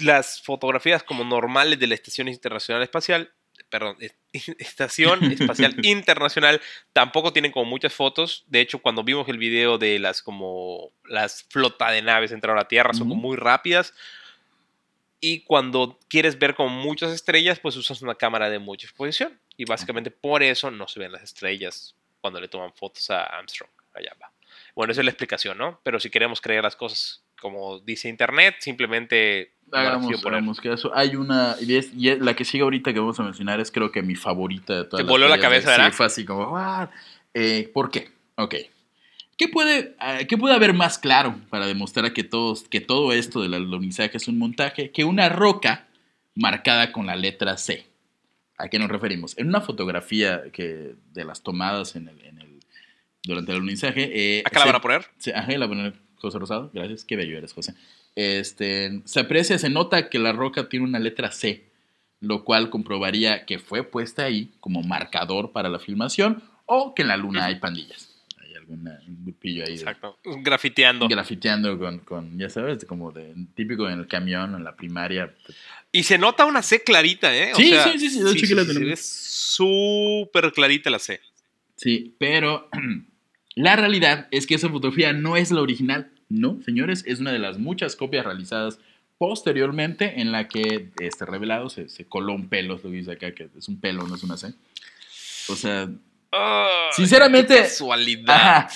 [SPEAKER 2] las fotografías como normales de la Estación Internacional Espacial perdón, Estación Espacial Internacional tampoco tienen como muchas fotos. De hecho, cuando vimos el video de las como las flota de naves entraron a la Tierra, son muy rápidas. Y cuando quieres ver como muchas estrellas, pues usas una cámara de mucha exposición. Y básicamente por eso no se ven las estrellas cuando le toman fotos a Armstrong. Allá va. Bueno, esa es la explicación, ¿no? Pero si queremos creer las cosas como dice Internet, simplemente
[SPEAKER 1] Hagamos, que eso. Hay una, y, la que sigue ahorita que vamos a mencionar es creo que mi favorita de todas.
[SPEAKER 2] Te voló la cabeza, ¿verdad?
[SPEAKER 1] Sí, fue así como, eh, ¿por qué? Ok. ¿Qué puede, ah, ¿Qué puede haber más claro para demostrar que, todos, que todo esto del alunizaje es un montaje que una roca marcada con la letra C? ¿A qué nos referimos? En una fotografía que, de las tomadas en el, en el durante el alunizaje.
[SPEAKER 2] Eh, ¿Acá la van a poner?
[SPEAKER 1] Sí, ajá, la van a poner José Rosado. Gracias, qué bello eres, José este, se aprecia, se nota que la roca tiene una letra C, lo cual comprobaría que fue puesta ahí como marcador para la filmación o que en la luna hay pandillas. Hay algún grupillo ahí.
[SPEAKER 2] Exacto, grafiteando.
[SPEAKER 1] Grafiteando con, ya sabes, como de típico en el camión, en la primaria.
[SPEAKER 2] Y se nota una C clarita, ¿eh?
[SPEAKER 1] sí, sí, sí, sí, sí, la
[SPEAKER 2] Es súper clarita la C.
[SPEAKER 1] Sí, pero la realidad es que esa fotografía no es la original. No, señores, es una de las muchas copias realizadas posteriormente en la que este revelado se, coló un pelo, lo dice acá, que es un pelo, no es una C. O sea, sinceramente...
[SPEAKER 2] casualidad.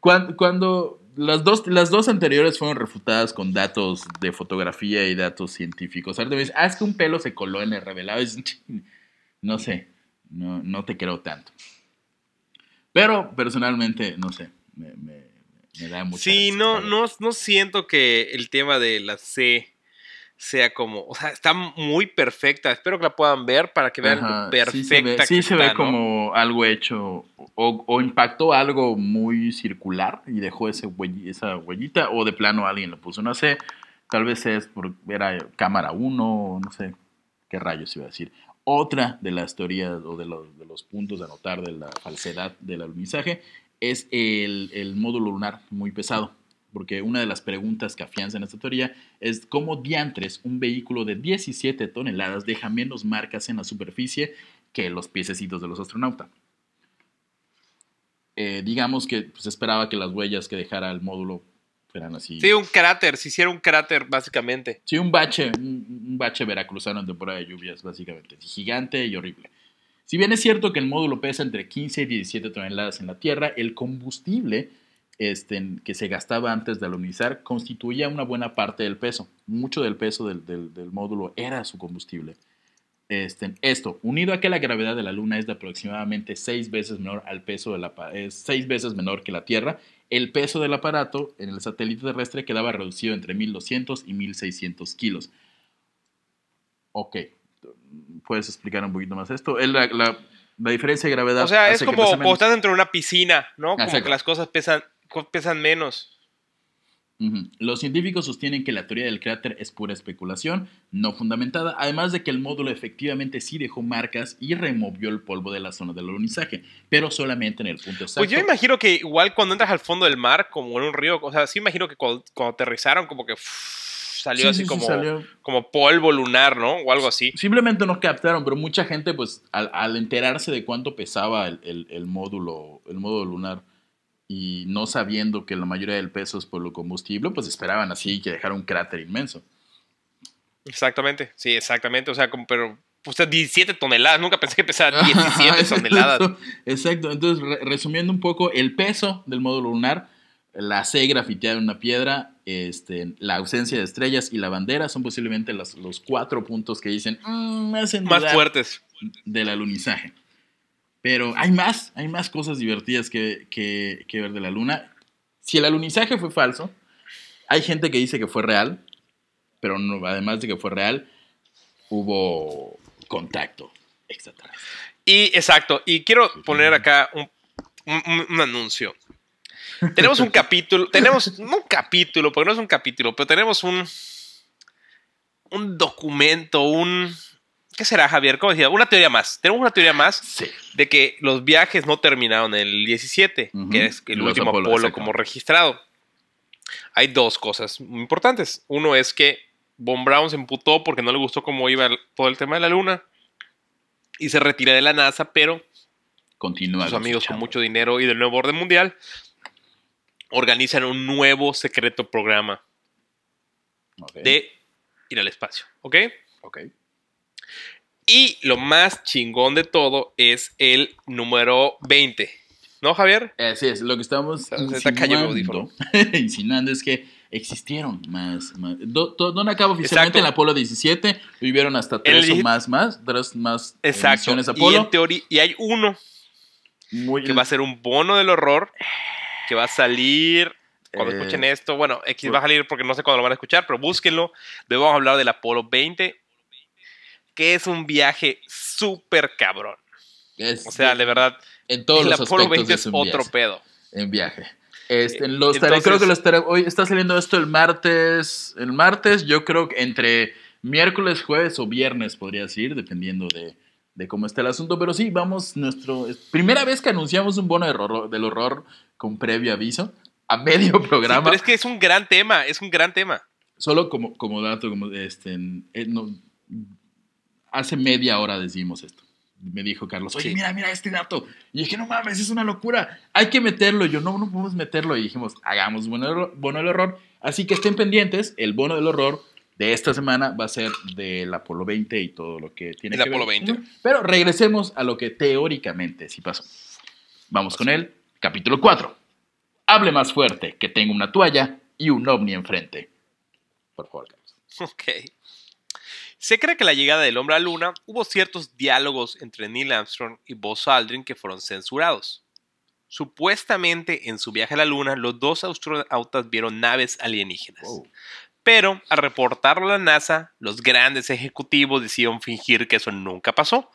[SPEAKER 1] cuando, las, dos, las dos anteriores fueron refutadas con datos de fotografía y datos científicos. Ahora te dices, ah, es que un pelo se coló en el revelado. no sé, no, no te creo tanto. Pero personalmente, no sé, me
[SPEAKER 2] Sí, no, no, no siento que el tema de la C sea como, o sea, está muy perfecta. Espero que la puedan ver para que vean perfecta.
[SPEAKER 1] Sí se ve, como algo hecho o, impactó algo muy circular y dejó ese esa huellita o de plano alguien le puso una C. Tal vez es por, era cámara 1, no sé qué rayos iba a decir. Otra de las teorías o de los, de los puntos de anotar de la falsedad del alunizaje es el, módulo lunar muy pesado. Porque una de las preguntas que afianzan esta teoría es cómo diantres un vehículo de 17 toneladas deja menos marcas en la superficie que los piececitos de los astronautas. Eh, digamos que se pues, esperaba que las huellas que dejara el módulo Eran así.
[SPEAKER 2] Sí, un cráter, se hiciera un cráter, básicamente.
[SPEAKER 1] Sí, un bache, un, un bache veracruzano en temporada de lluvias, básicamente. Gigante y horrible. Si bien es cierto que el módulo pesa entre 15 y 17 toneladas en la Tierra, el combustible este, que se gastaba antes de alunizar constituía una buena parte del peso. Mucho del peso del, módulo era su combustible. Este, esto, unido a que la gravedad de la Luna es de aproximadamente seis veces menor al peso de la es seis veces menor que la Tierra, el peso del aparato en el satélite terrestre quedaba reducido entre 1200 y 1600 kilos. Ok, ¿puedes explicar un poquito más esto? El- La, la- la diferencia de gravedad.
[SPEAKER 2] O sea, es como cuando estás dentro de una piscina, ¿no? Como
[SPEAKER 1] Exacto.
[SPEAKER 2] que las cosas pesan, pesan menos.
[SPEAKER 1] Los científicos sostienen que la teoría del cráter es pura especulación, no fundamentada, además de que el módulo efectivamente sí dejó marcas y removió el polvo de la zona del alunizaje, pero solamente en el punto exacto.
[SPEAKER 2] Pues yo imagino que igual cuando entras al fondo del mar, como en un río, o sea, sí imagino que cuando, cuando aterrizaron, como que uff, salió
[SPEAKER 1] Sí,
[SPEAKER 2] así
[SPEAKER 1] sí, sí,
[SPEAKER 2] como,
[SPEAKER 1] salió.
[SPEAKER 2] como polvo lunar, ¿no? O algo así.
[SPEAKER 1] Simplemente no captaron, pero mucha gente, pues, al, al enterarse de cuánto pesaba el, el- el módulo, el módulo lunar y no sabiendo que la mayoría del peso es por lo combustible, pues esperaban así que dejara un cráter inmenso.
[SPEAKER 2] Exactamente, sí, exactamente. O sea, como, pero, pues 17 toneladas, nunca pensé que pesara 17 toneladas.
[SPEAKER 1] Exacto, Exacto. Entonces, re- resumiendo un poco, el peso del módulo lunar, la C grafiteada en una piedra, este, la ausencia de estrellas y la bandera son posiblemente los, los cuatro puntos que dicen "Mm,
[SPEAKER 2] Más fuertes.
[SPEAKER 1] del alunizaje. Pero hay más, hay más cosas divertidas que, que- que ver de la luna. Si el alunizaje fue falso, hay gente que dice que fue real, pero no, además de que fue real, hubo contacto extraterrestre.
[SPEAKER 2] Y exacto, y quiero poner acá un, un- un- un anuncio. Tenemos un capítulo, tenemos, no un capítulo, porque no es un capítulo, pero tenemos un, un documento, un... ¿Qué será, Javier? ¿Cómo decía? Una teoría más. Tenemos una teoría más
[SPEAKER 1] Sí.
[SPEAKER 2] de que los viajes no terminaron en el 17,
[SPEAKER 1] Ujú.
[SPEAKER 2] que es el
[SPEAKER 1] Los
[SPEAKER 2] último
[SPEAKER 1] Apolo,
[SPEAKER 2] como registrado. Hay dos cosas muy importantes. Uno es que Von Braun se emputó porque no le gustó cómo iba todo el tema de la luna y se retira de la NASA, pero
[SPEAKER 1] Continúa.
[SPEAKER 2] sus amigos con mucho dinero y del nuevo orden mundial organizan un nuevo secreto programa de ir al espacio, ¿ok?
[SPEAKER 1] ok.
[SPEAKER 2] Y lo más chingón de todo es el número 20, ¿no, Javier?
[SPEAKER 1] Así es, lo que estamos
[SPEAKER 2] está
[SPEAKER 1] insinuando, insinuando es que existieron más. más. Do- do- Don acaba oficialmente
[SPEAKER 2] Exacto.
[SPEAKER 1] en Apolo 17, vivieron hasta tres
[SPEAKER 2] el
[SPEAKER 1] o más, más, tres más
[SPEAKER 2] Exacto.
[SPEAKER 1] misiones
[SPEAKER 2] Y
[SPEAKER 1] Apolo.
[SPEAKER 2] en teoría, y hay uno
[SPEAKER 1] Muy-
[SPEAKER 2] que va a ser un bono del horror que va a salir cuando
[SPEAKER 1] Eh,
[SPEAKER 2] escuchen esto. Bueno, X va a salir porque no sé cuándo lo van a escuchar, pero búsquenlo. Luego vamos a hablar del Apolo 20, que es un viaje súper cabrón.
[SPEAKER 1] es-
[SPEAKER 2] O sea, de verdad,
[SPEAKER 1] en todos
[SPEAKER 2] el
[SPEAKER 1] los
[SPEAKER 2] Apolo
[SPEAKER 1] aspectos
[SPEAKER 2] 20
[SPEAKER 1] es
[SPEAKER 2] otro
[SPEAKER 1] viaje,
[SPEAKER 2] pedo.
[SPEAKER 1] en viaje. Este, lo creo que lo estaré, hoy está saliendo esto el martes, el martes, yo creo que entre miércoles, jueves o viernes podría decir, dependiendo de, de cómo está el asunto, pero sí, vamos, nuestro, es primera vez que anunciamos un bono de horror- del horror con previo aviso, a medio
[SPEAKER 2] Sí,
[SPEAKER 1] programa,
[SPEAKER 2] pero es que es un gran tema, es un gran tema.
[SPEAKER 1] solo como, como dato, como este, eh, no, hace media hora decimos esto. Me dijo Carlos, oye,
[SPEAKER 2] Sí.
[SPEAKER 1] mira, mira este dato. Y dije, no mames, es una locura. Hay que meterlo. Y yo, no, no podemos meterlo. Y dijimos, hagamos bono, bono del horror. Así que estén pendientes. El bono del horror de esta semana va a ser del Apolo 20 y todo lo que tiene
[SPEAKER 2] El
[SPEAKER 1] que
[SPEAKER 2] Apolo
[SPEAKER 1] ver.
[SPEAKER 2] 20.
[SPEAKER 1] Pero regresemos a lo que teóricamente sí pasó. Vamos con el capítulo 4. Hable más fuerte, que tengo una toalla y un ovni enfrente. Por favor, Carlos.
[SPEAKER 2] Ok. Se cree que la llegada del hombre a la luna hubo ciertos diálogos entre Neil Armstrong y Buzz Aldrin que fueron censurados. Supuestamente en su viaje a la luna, los dos astronautas vieron naves alienígenas.
[SPEAKER 1] Wow.
[SPEAKER 2] Pero al reportarlo a la NASA, los grandes ejecutivos decidieron fingir que eso nunca pasó,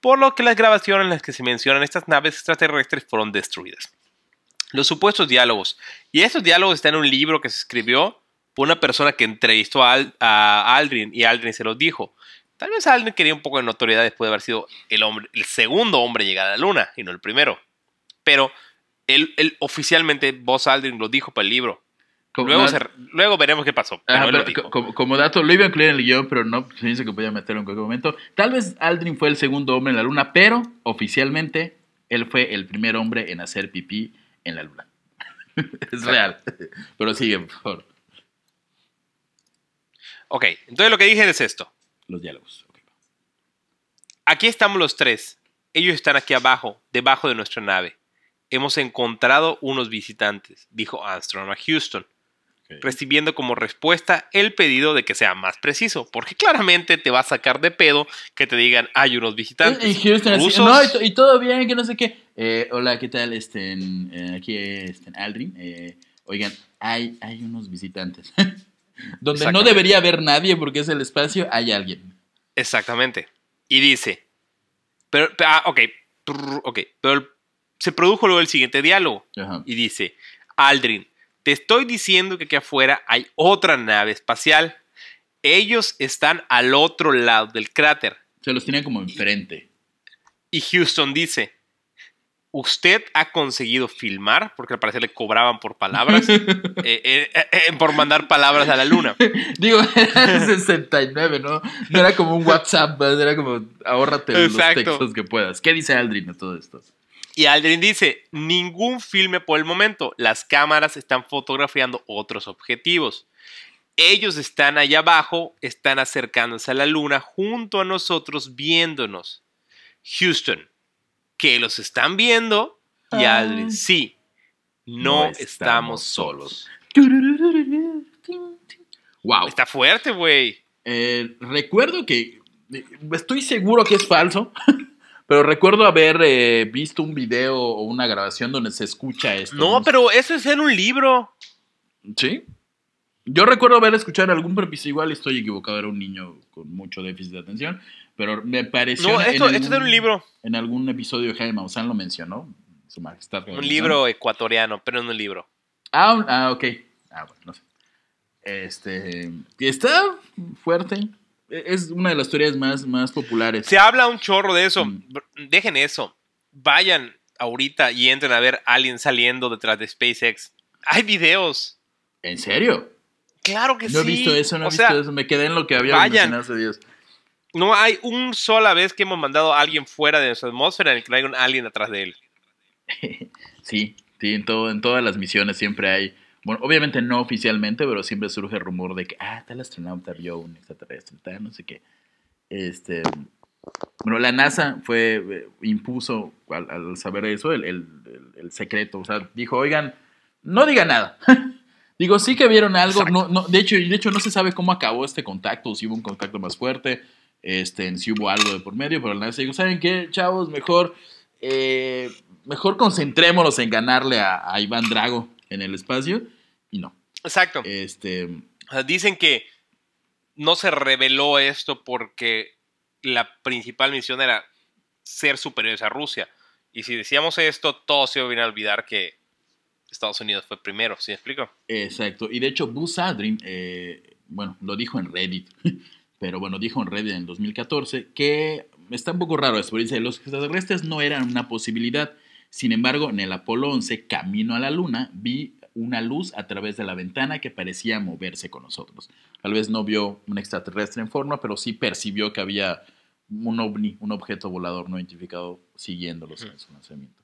[SPEAKER 2] por lo que las grabaciones en las que se mencionan estas naves extraterrestres fueron destruidas. Los supuestos diálogos. Y estos diálogos están en un libro que se escribió por una persona que entrevistó a, Al- a Aldrin y Aldrin se los dijo. Tal vez Aldrin quería un poco de notoriedad después de haber sido el, segundo hombre en llegar a la luna y no el primero. Pero él oficialmente, Buzz Aldrin lo dijo para el libro.
[SPEAKER 1] Como,
[SPEAKER 2] Luego, se- veremos qué pasó. pero
[SPEAKER 1] pero como, como dato, lo iba a incluir en el guion, pero no pienso que podía meterlo en cualquier momento. Tal vez Aldrin fue el segundo hombre en la luna, pero oficialmente él fue el primer hombre en hacer pipí en la luna. es real. Pero sigue, por favor.
[SPEAKER 2] Ok, entonces lo que dije es esto.
[SPEAKER 1] Los diálogos.
[SPEAKER 2] Aquí estamos los tres. Ellos están aquí abajo, debajo de nuestra nave. Hemos encontrado unos visitantes, dijo Armstrong a Houston, Recibiendo como respuesta el pedido de que sea más preciso, porque claramente te va a sacar de pedo que te digan hay unos visitantes.
[SPEAKER 1] En Houston, así,
[SPEAKER 2] rusos".
[SPEAKER 1] no, y, y todo bien, que no sé qué. Eh, hola, ¿qué tal? Este, eh, aquí este, Aldrin. Eh, oigan, hay, hay unos visitantes. Donde no debería haber nadie porque es el espacio, hay alguien.
[SPEAKER 2] Exactamente. Y dice, pero, pero- ah, ok, ok, pero se produjo luego el siguiente diálogo.
[SPEAKER 1] Ajá.
[SPEAKER 2] y dice, Aldrin, te estoy diciendo que aquí afuera hay otra nave espacial. Ellos están al otro lado del cráter.
[SPEAKER 1] Se los tenía como enfrente.
[SPEAKER 2] Y Houston dice, ¿usted ha conseguido filmar? Porque al parecer le cobraban por palabras, eh, eh, eh, por mandar palabras a la luna.
[SPEAKER 1] Digo, era el 69, ¿no? No era como un WhatsApp, era como ahórrate los textos que puedas. ¿Qué dice Aldrin de todo esto?
[SPEAKER 2] Y Aldrin dice, ningún filme por el momento. Las cámaras están fotografiando otros objetivos. Ellos están allá abajo, están acercándose a la luna junto a nosotros viéndonos. Houston, que los están viendo. Y
[SPEAKER 1] Ah.
[SPEAKER 2] Aldrin, sí, no, estamos solos.
[SPEAKER 1] Wow.
[SPEAKER 2] Está fuerte, güey.
[SPEAKER 1] Eh, recuerdo que. eh, Estoy seguro que es falso. Pero recuerdo haber eh, visto un video o una grabación donde se escucha esto.
[SPEAKER 2] No, pero eso es en un libro.
[SPEAKER 1] ¿Sí? Yo recuerdo haber escuchado en algún prepiso, igual estoy equivocado, era un niño con mucho déficit de atención, pero me pareció...
[SPEAKER 2] No,
[SPEAKER 1] en
[SPEAKER 2] esto, es en un libro.
[SPEAKER 1] En algún episodio Jaime Maussan lo mencionó, su majestad.
[SPEAKER 2] Un libro ecuatoriano, pero en un libro.
[SPEAKER 1] Ah, ah, ok. Ah, bueno, no sé. Este, está fuerte. Es una de las teorías más, más populares.
[SPEAKER 2] Se habla un chorro de eso.
[SPEAKER 1] Mm.
[SPEAKER 2] Dejen eso. Vayan ahorita y entren a ver a alguien saliendo detrás de SpaceX. Hay videos.
[SPEAKER 1] ¿En serio?
[SPEAKER 2] Claro que
[SPEAKER 1] No he
[SPEAKER 2] sí.
[SPEAKER 1] visto eso, no he visto
[SPEAKER 2] sea,
[SPEAKER 1] eso. Me quedé en lo que había
[SPEAKER 2] vayan.
[SPEAKER 1] hace días.
[SPEAKER 2] no hay un sola vez que hemos mandado a alguien fuera de nuestra atmósfera en el que no hay un alien atrás de él.
[SPEAKER 1] Sí, sí, en, todo, en todas las misiones siempre hay, bueno, obviamente no oficialmente, pero siempre surge el rumor de que, ah, tal astronauta vio un extraterrestre, tal, no sé qué. Este, bueno, la NASA fue, eh, impuso al, al saber eso, el, el- secreto, o sea, dijo, oigan, no diga nada. Digo, sí que vieron algo, no, no, de, hecho, de hecho no se sabe cómo acabó este contacto, si hubo un contacto más fuerte, este, si hubo algo de por medio, pero la NASA dijo, ¿saben qué, chavos? Mejor, eh, mejor concentrémonos en ganarle a, a Iván Drago en el espacio, y no.
[SPEAKER 2] Exacto.
[SPEAKER 1] Este,
[SPEAKER 2] O sea, dicen que no se reveló esto porque la principal misión era ser superiores a Rusia. Y si decíamos esto, todos se iban a olvidar que Estados Unidos fue primero, ¿sí me explico?
[SPEAKER 1] Exacto. Y de hecho, Buzz Aldrin, eh, bueno, lo dijo en Reddit, pero bueno, dijo en Reddit en 2014 que está un poco raro esto, dice, los extraterrestres no eran una posibilidad. Sin embargo, en el Apolo 11, camino a la Luna, vi una luz a través de la ventana que parecía moverse con nosotros. Tal vez no vio un extraterrestre en forma, pero sí percibió que había un ovni, un objeto volador no identificado, siguiéndolos en su lanzamiento.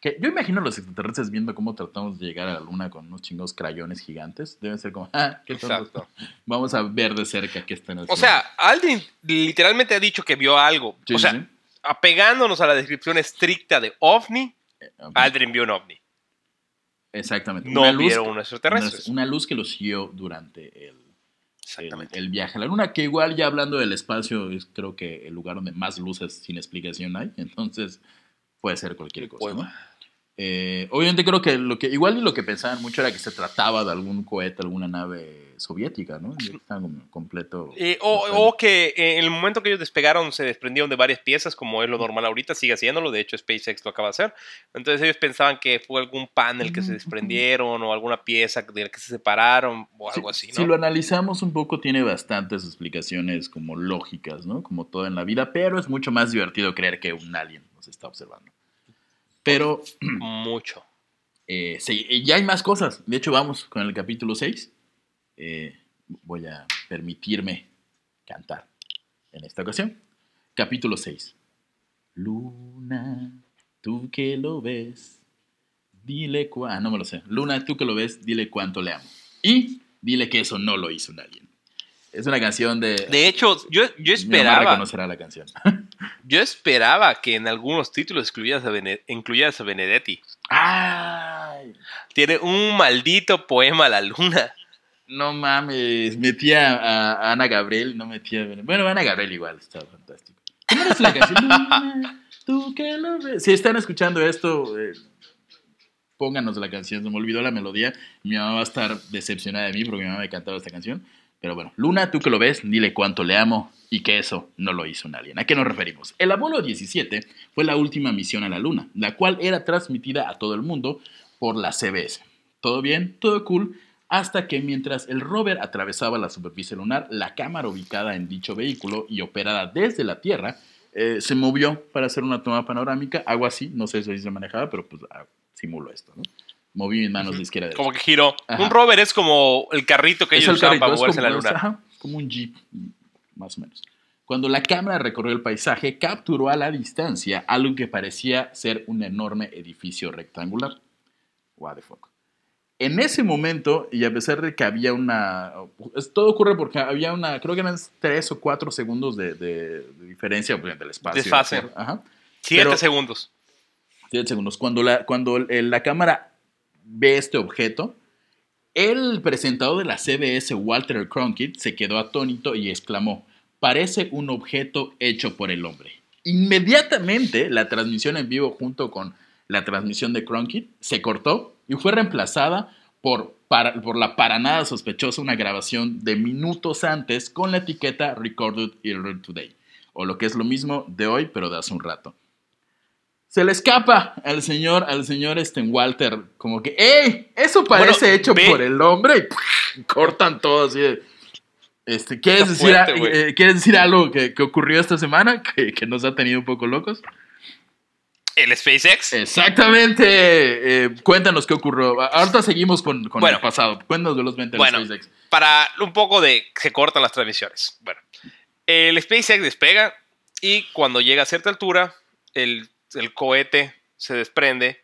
[SPEAKER 1] Que yo imagino a los extraterrestres viendo cómo tratamos de llegar a la luna con unos chingos crayones gigantes. Deben ser como, ah, qué.
[SPEAKER 2] Exacto.
[SPEAKER 1] Vamos a ver de cerca qué están haciendo.
[SPEAKER 2] O sea, Aldrin literalmente ha dicho que vio algo.
[SPEAKER 1] Sí,
[SPEAKER 2] o sea,
[SPEAKER 1] sí.
[SPEAKER 2] Apegándonos a la descripción estricta de OVNI,
[SPEAKER 1] Ok,
[SPEAKER 2] Aldrin vio un OVNI.
[SPEAKER 1] Exactamente.
[SPEAKER 2] No
[SPEAKER 1] Una luz-
[SPEAKER 2] vieron unos extraterrestres.
[SPEAKER 1] Una luz que los siguió durante el, el,
[SPEAKER 2] Exactamente.
[SPEAKER 1] el viaje a la luna, que igual ya hablando del espacio es creo que el lugar donde más luces sin explicación hay, entonces puede ser cualquier cosa. ¿no? Eh, obviamente creo que lo que igual y lo que pensaban mucho era que se trataba de algún cohete, alguna nave soviética, ¿no? Estaba como completo.
[SPEAKER 2] Eh, o, o que eh, en el momento que ellos despegaron se desprendieron de varias piezas, como es lo normal ahorita, sigue haciéndolo, de hecho SpaceX lo acaba de hacer. Entonces ellos pensaban que fue algún panel que se desprendieron o alguna pieza de la que se separaron o algo
[SPEAKER 1] Si-
[SPEAKER 2] así,
[SPEAKER 1] Si
[SPEAKER 2] ¿no?
[SPEAKER 1] lo analizamos un poco, tiene bastantes explicaciones como lógicas, ¿no? Como todo en la vida, pero es mucho más divertido creer que un alien nos está observando. Pero
[SPEAKER 2] Mucho.
[SPEAKER 1] eh, sí, ya hay más cosas. De hecho, vamos con el capítulo 6. Eh, voy a permitirme cantar en esta ocasión. Capítulo 6. Luna, tú que lo ves, Dile cuánto. Ah, no me lo sé. Luna, tú que lo ves, dile cuánto le amo. Y dile que eso no lo hizo un alien. Es una canción de.
[SPEAKER 2] De hecho, yo, yo
[SPEAKER 1] Mi mamá
[SPEAKER 2] esperaba.
[SPEAKER 1] reconocerá la canción.
[SPEAKER 2] Yo esperaba que en algunos títulos incluyeras a, Bene- incluyeras a Benedetti.
[SPEAKER 1] ¡Ay!
[SPEAKER 2] Tiene un maldito poema a la luna.
[SPEAKER 1] No mames. Metía a, Ana Gabriel, no metía. Bueno, Ana Gabriel igual, estaba fantástico. ¿Cómo era la canción? Tú que lo ves. Si están escuchando esto, eh, pónganos la canción. Se me olvidó la melodía. Mi mamá va a estar decepcionada de mí porque mi mamá me cantaba esta canción. Pero bueno, Luna, tú que lo ves, dile cuánto le amo y que eso no lo hizo un alien. ¿A qué nos referimos? El Apolo 17 fue la última misión a la Luna, la cual era transmitida a todo el mundo por la CBS. Todo bien, todo cool, hasta que mientras el rover atravesaba la superficie lunar, la cámara ubicada en dicho vehículo y operada desde la Tierra eh, se movió para hacer una toma panorámica, algo así, no sé si se manejaba, pero pues ah, simuló esto, ¿no? Moví mis manos de izquierda a derecha.
[SPEAKER 2] Como que giró. Un rover es como el carrito que
[SPEAKER 1] Es
[SPEAKER 2] ellos
[SPEAKER 1] el
[SPEAKER 2] usaban para moverse en la luna.
[SPEAKER 1] ajá, como un jeep, más o menos. Cuando la cámara recorrió el paisaje, capturó a la distancia algo que parecía ser un enorme edificio rectangular. What the fuck. En ese momento, y a pesar de que había una... todo ocurre porque había una... Creo que eran tres o cuatro segundos de, de- de diferencia pues, entre el espacio.
[SPEAKER 2] Desfase.
[SPEAKER 1] Ajá.
[SPEAKER 2] Siete
[SPEAKER 1] Pero-
[SPEAKER 2] segundos.
[SPEAKER 1] 10 segundos. Cuando la, cuando la cámara ve este objeto, el presentador de la CBS, Walter Cronkite, se quedó atónito y exclamó, parece un objeto hecho por el hombre. Inmediatamente la transmisión en vivo junto con la transmisión de Cronkite se cortó y fue reemplazada por, para- por la para nada sospechosa una grabación de minutos antes con la etiqueta Recorded Earlier Today, o lo que es lo mismo de hoy pero de hace un rato se le escapa al señor, al señor este Walter, como que, ¡ey! Eso parece
[SPEAKER 2] Bueno,
[SPEAKER 1] hecho
[SPEAKER 2] ve-
[SPEAKER 1] por el hombre. Y cortan todo así de, Este, ¿quieres,
[SPEAKER 2] Está
[SPEAKER 1] decir,
[SPEAKER 2] fuerte,
[SPEAKER 1] eh, ¿Quieres decir algo que, que ocurrió esta semana que, que nos ha tenido un poco locos?
[SPEAKER 2] El SpaceX.
[SPEAKER 1] Exactamente. Eh, cuéntanos qué ocurrió. Ahorita seguimos con, con
[SPEAKER 2] Bueno.
[SPEAKER 1] el pasado. Cuéntanos velozmente el
[SPEAKER 2] Bueno.
[SPEAKER 1] SpaceX.
[SPEAKER 2] para un poco de se cortan las transmisiones. Bueno, el SpaceX despega y cuando llega a cierta altura, el, el cohete se desprende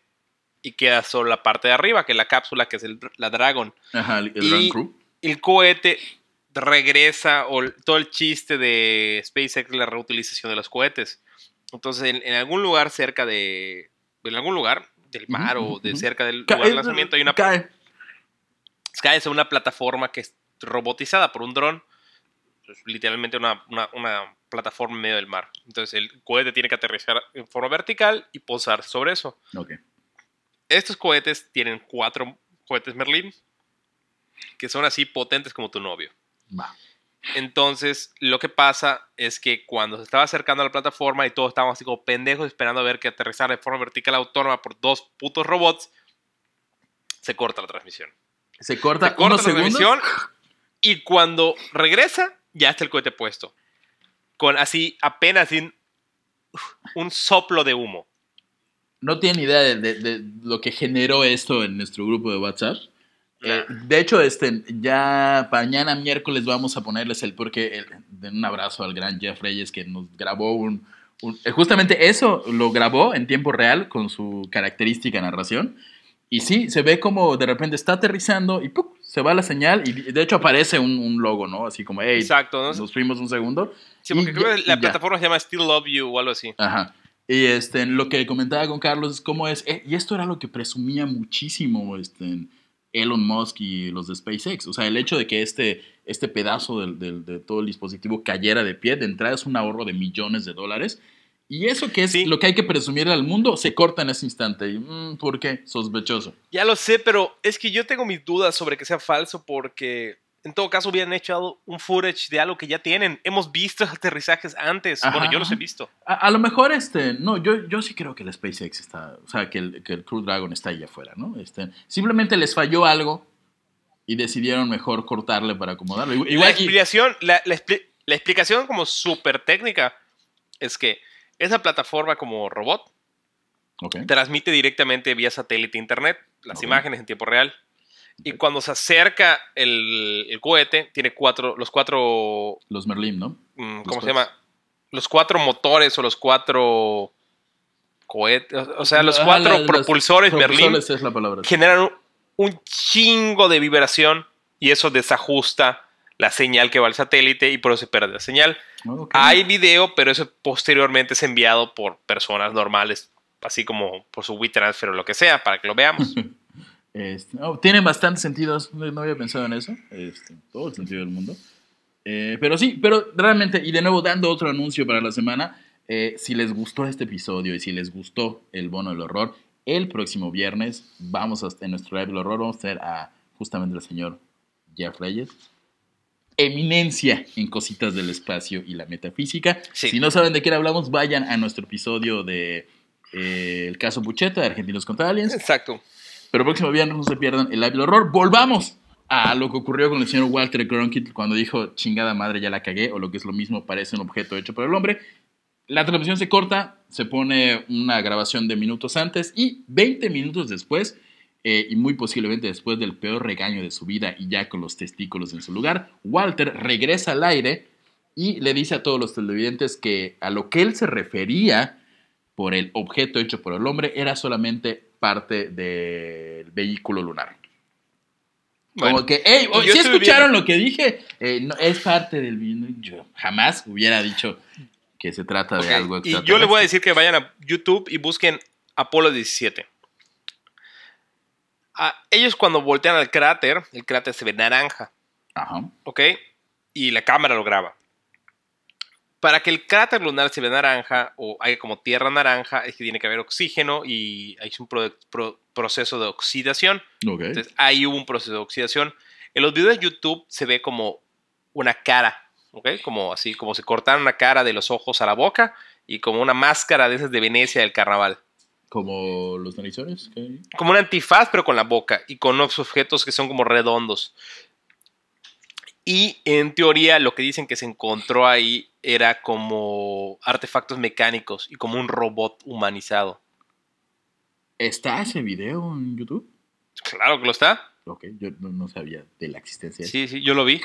[SPEAKER 2] y queda solo la parte de arriba, que es la cápsula, que es el- la Dragon.
[SPEAKER 1] Ajá, el, el
[SPEAKER 2] Y-
[SPEAKER 1] Grand Crew.
[SPEAKER 2] El cohete regresa, o el- todo el chiste de SpaceX la reutilización de los cohetes. Entonces, en, en algún lugar cerca de. En algún lugar del mar o de cerca del lugar de lanzamiento hay una
[SPEAKER 1] cae.
[SPEAKER 2] Sky es una plataforma que es robotizada por un dron. Es literalmente una, una- una plataforma en medio del mar. Entonces el cohete tiene que aterrizar en forma vertical y posar sobre eso.
[SPEAKER 1] Ok.
[SPEAKER 2] Estos cohetes tienen cuatro cohetes Merlin que son así potentes como tu novio.
[SPEAKER 1] Va.
[SPEAKER 2] Entonces, lo que pasa es que cuando se estaba acercando a la plataforma y todos estábamos así como pendejos esperando a ver que aterrizara de forma vertical autónoma por dos putos robots, se corta la transmisión.
[SPEAKER 1] Se corta,
[SPEAKER 2] Se corta
[SPEAKER 1] unos
[SPEAKER 2] la
[SPEAKER 1] segundos.
[SPEAKER 2] transmisión y cuando regresa, ya está el cohete puesto. Con así, apenas sin un soplo de humo.
[SPEAKER 1] no tienen idea de, de- de lo que generó esto en nuestro grupo de WhatsApp. Eh, de hecho, este, ya mañana miércoles vamos a ponerles el porque el- de un abrazo al gran Jeff Reyes que nos grabó un, un- eh, justamente eso lo grabó en tiempo real con su característica narración y sí se ve como de repente está aterrizando y ¡pum! se va la señal y de hecho aparece un, un logo, ¿no? Así como, hey,
[SPEAKER 2] Exacto, ¿no?
[SPEAKER 1] nos fuimos un segundo.
[SPEAKER 2] Sí, porque creo que la plataforma se llama Still Love You o algo así.
[SPEAKER 1] Ajá. Y este, lo que comentaba con Carlos es cómo es, eh, y esto era lo que presumía muchísimo este, Elon Musk y los de SpaceX. O sea, el hecho de que este, este pedazo de todo el dispositivo cayera de pie, de entrada es un ahorro de millones de dólares. Y eso que es
[SPEAKER 2] Sí.
[SPEAKER 1] lo que hay que presumir al mundo, se corta en ese instante. Y, mm, ¿Por qué? Sospechoso.
[SPEAKER 2] Ya lo sé, pero es que yo tengo mis dudas sobre que sea falso porque en todo caso hubieran hecho un footage de algo que ya tienen. Hemos visto aterrizajes antes.
[SPEAKER 1] Ajá,
[SPEAKER 2] bueno, yo los he visto.
[SPEAKER 1] A, a lo mejor, este, no, yo, yo sí creo que el SpaceX está, o sea, que el, que el Crew Dragon está ahí afuera, ¿no? Este, simplemente les falló algo y decidieron mejor cortarle para acomodarlo. Igual,
[SPEAKER 2] la
[SPEAKER 1] y-
[SPEAKER 2] explicación, la, la expli- la explicación como súper técnica es que esa plataforma como robot transmite directamente vía satélite e internet las
[SPEAKER 1] Ok.
[SPEAKER 2] imágenes en tiempo real. Y cuando se acerca el, el cohete, tiene cuatro, los cuatro,
[SPEAKER 1] Los Merlin, ¿no?
[SPEAKER 2] mm, ¿cómo
[SPEAKER 1] Los
[SPEAKER 2] se llama? Los cuatro motores o los cuatro cohetes, o sea, los
[SPEAKER 1] Ajá,
[SPEAKER 2] cuatro
[SPEAKER 1] la-
[SPEAKER 2] propulsores Merlin
[SPEAKER 1] propulsores es la palabra.
[SPEAKER 2] generan un, un chingo de vibración y eso desajusta la señal que va al satélite y por eso se pierde la señal. Hay video, pero eso posteriormente es enviado por personas normales, así como por su WeTransfer o lo que sea, para que lo veamos.
[SPEAKER 1] Este, no, tiene bastante sentido, no no había pensado en eso, este, todo el sentido del mundo. Eh, pero sí, pero realmente, y de nuevo dando otro anuncio para la semana, eh, si les gustó este episodio y si les gustó el bono del horror, el próximo viernes vamos a, en nuestro live del horror, vamos a tener a justamente el señor Jeff Reyes, eminencia en cositas del espacio y la metafísica.
[SPEAKER 2] Sí.
[SPEAKER 1] Si no saben de qué hablamos, vayan a nuestro episodio de eh, El caso Bucheta de Argentinos contra Aliens.
[SPEAKER 2] Exacto.
[SPEAKER 1] Pero próximo viernes no se pierdan el live del horror. Volvamos a lo que ocurrió con el señor Walter Cronkite cuando dijo chingada madre ya la cagué o lo que es lo mismo parece un objeto hecho por el hombre. La transmisión se corta, se pone una grabación de minutos antes y 20 minutos después, eh, y muy posiblemente después del peor regaño de su vida y ya con los testículos en su lugar, Walter regresa al aire y le dice a todos los televidentes que a lo que él se refería por el objeto hecho por el hombre era solamente parte del vehículo lunar.
[SPEAKER 2] Bueno,
[SPEAKER 1] Como que, hey, ¿sí escucharon lo que dije? Eh, no, es parte del... Yo jamás hubiera dicho que se trata de algo
[SPEAKER 2] y yo les voy a
[SPEAKER 1] extraterrestre.
[SPEAKER 2] decir que vayan a YouTube y busquen Apolo 17. Ah, ellos cuando voltean al cráter, el cráter se ve naranja.
[SPEAKER 1] Ajá.
[SPEAKER 2] ¿ok? Y la cámara lo graba. Para que el cráter lunar se vea naranja o haya como tierra naranja, es que tiene que haber oxígeno y hay un pro- pro- proceso de oxidación.
[SPEAKER 1] Ok.
[SPEAKER 2] Entonces ahí hubo un proceso de oxidación. En los videos de YouTube se ve como una cara, ¿ok? Como así, como se cortaron una cara de los ojos a la boca y como una máscara de esas de Venecia del carnaval.
[SPEAKER 1] Como los narizones.
[SPEAKER 2] Como un antifaz, pero con la boca y con unos objetos que son como redondos. Y en teoría lo que dicen que se encontró ahí era como artefactos mecánicos y como un robot humanizado.
[SPEAKER 1] ¿Está ese video en YouTube?
[SPEAKER 2] Claro que lo está.
[SPEAKER 1] Ok, yo no, no sabía de la existencia.
[SPEAKER 2] Sí, sí, yo lo vi.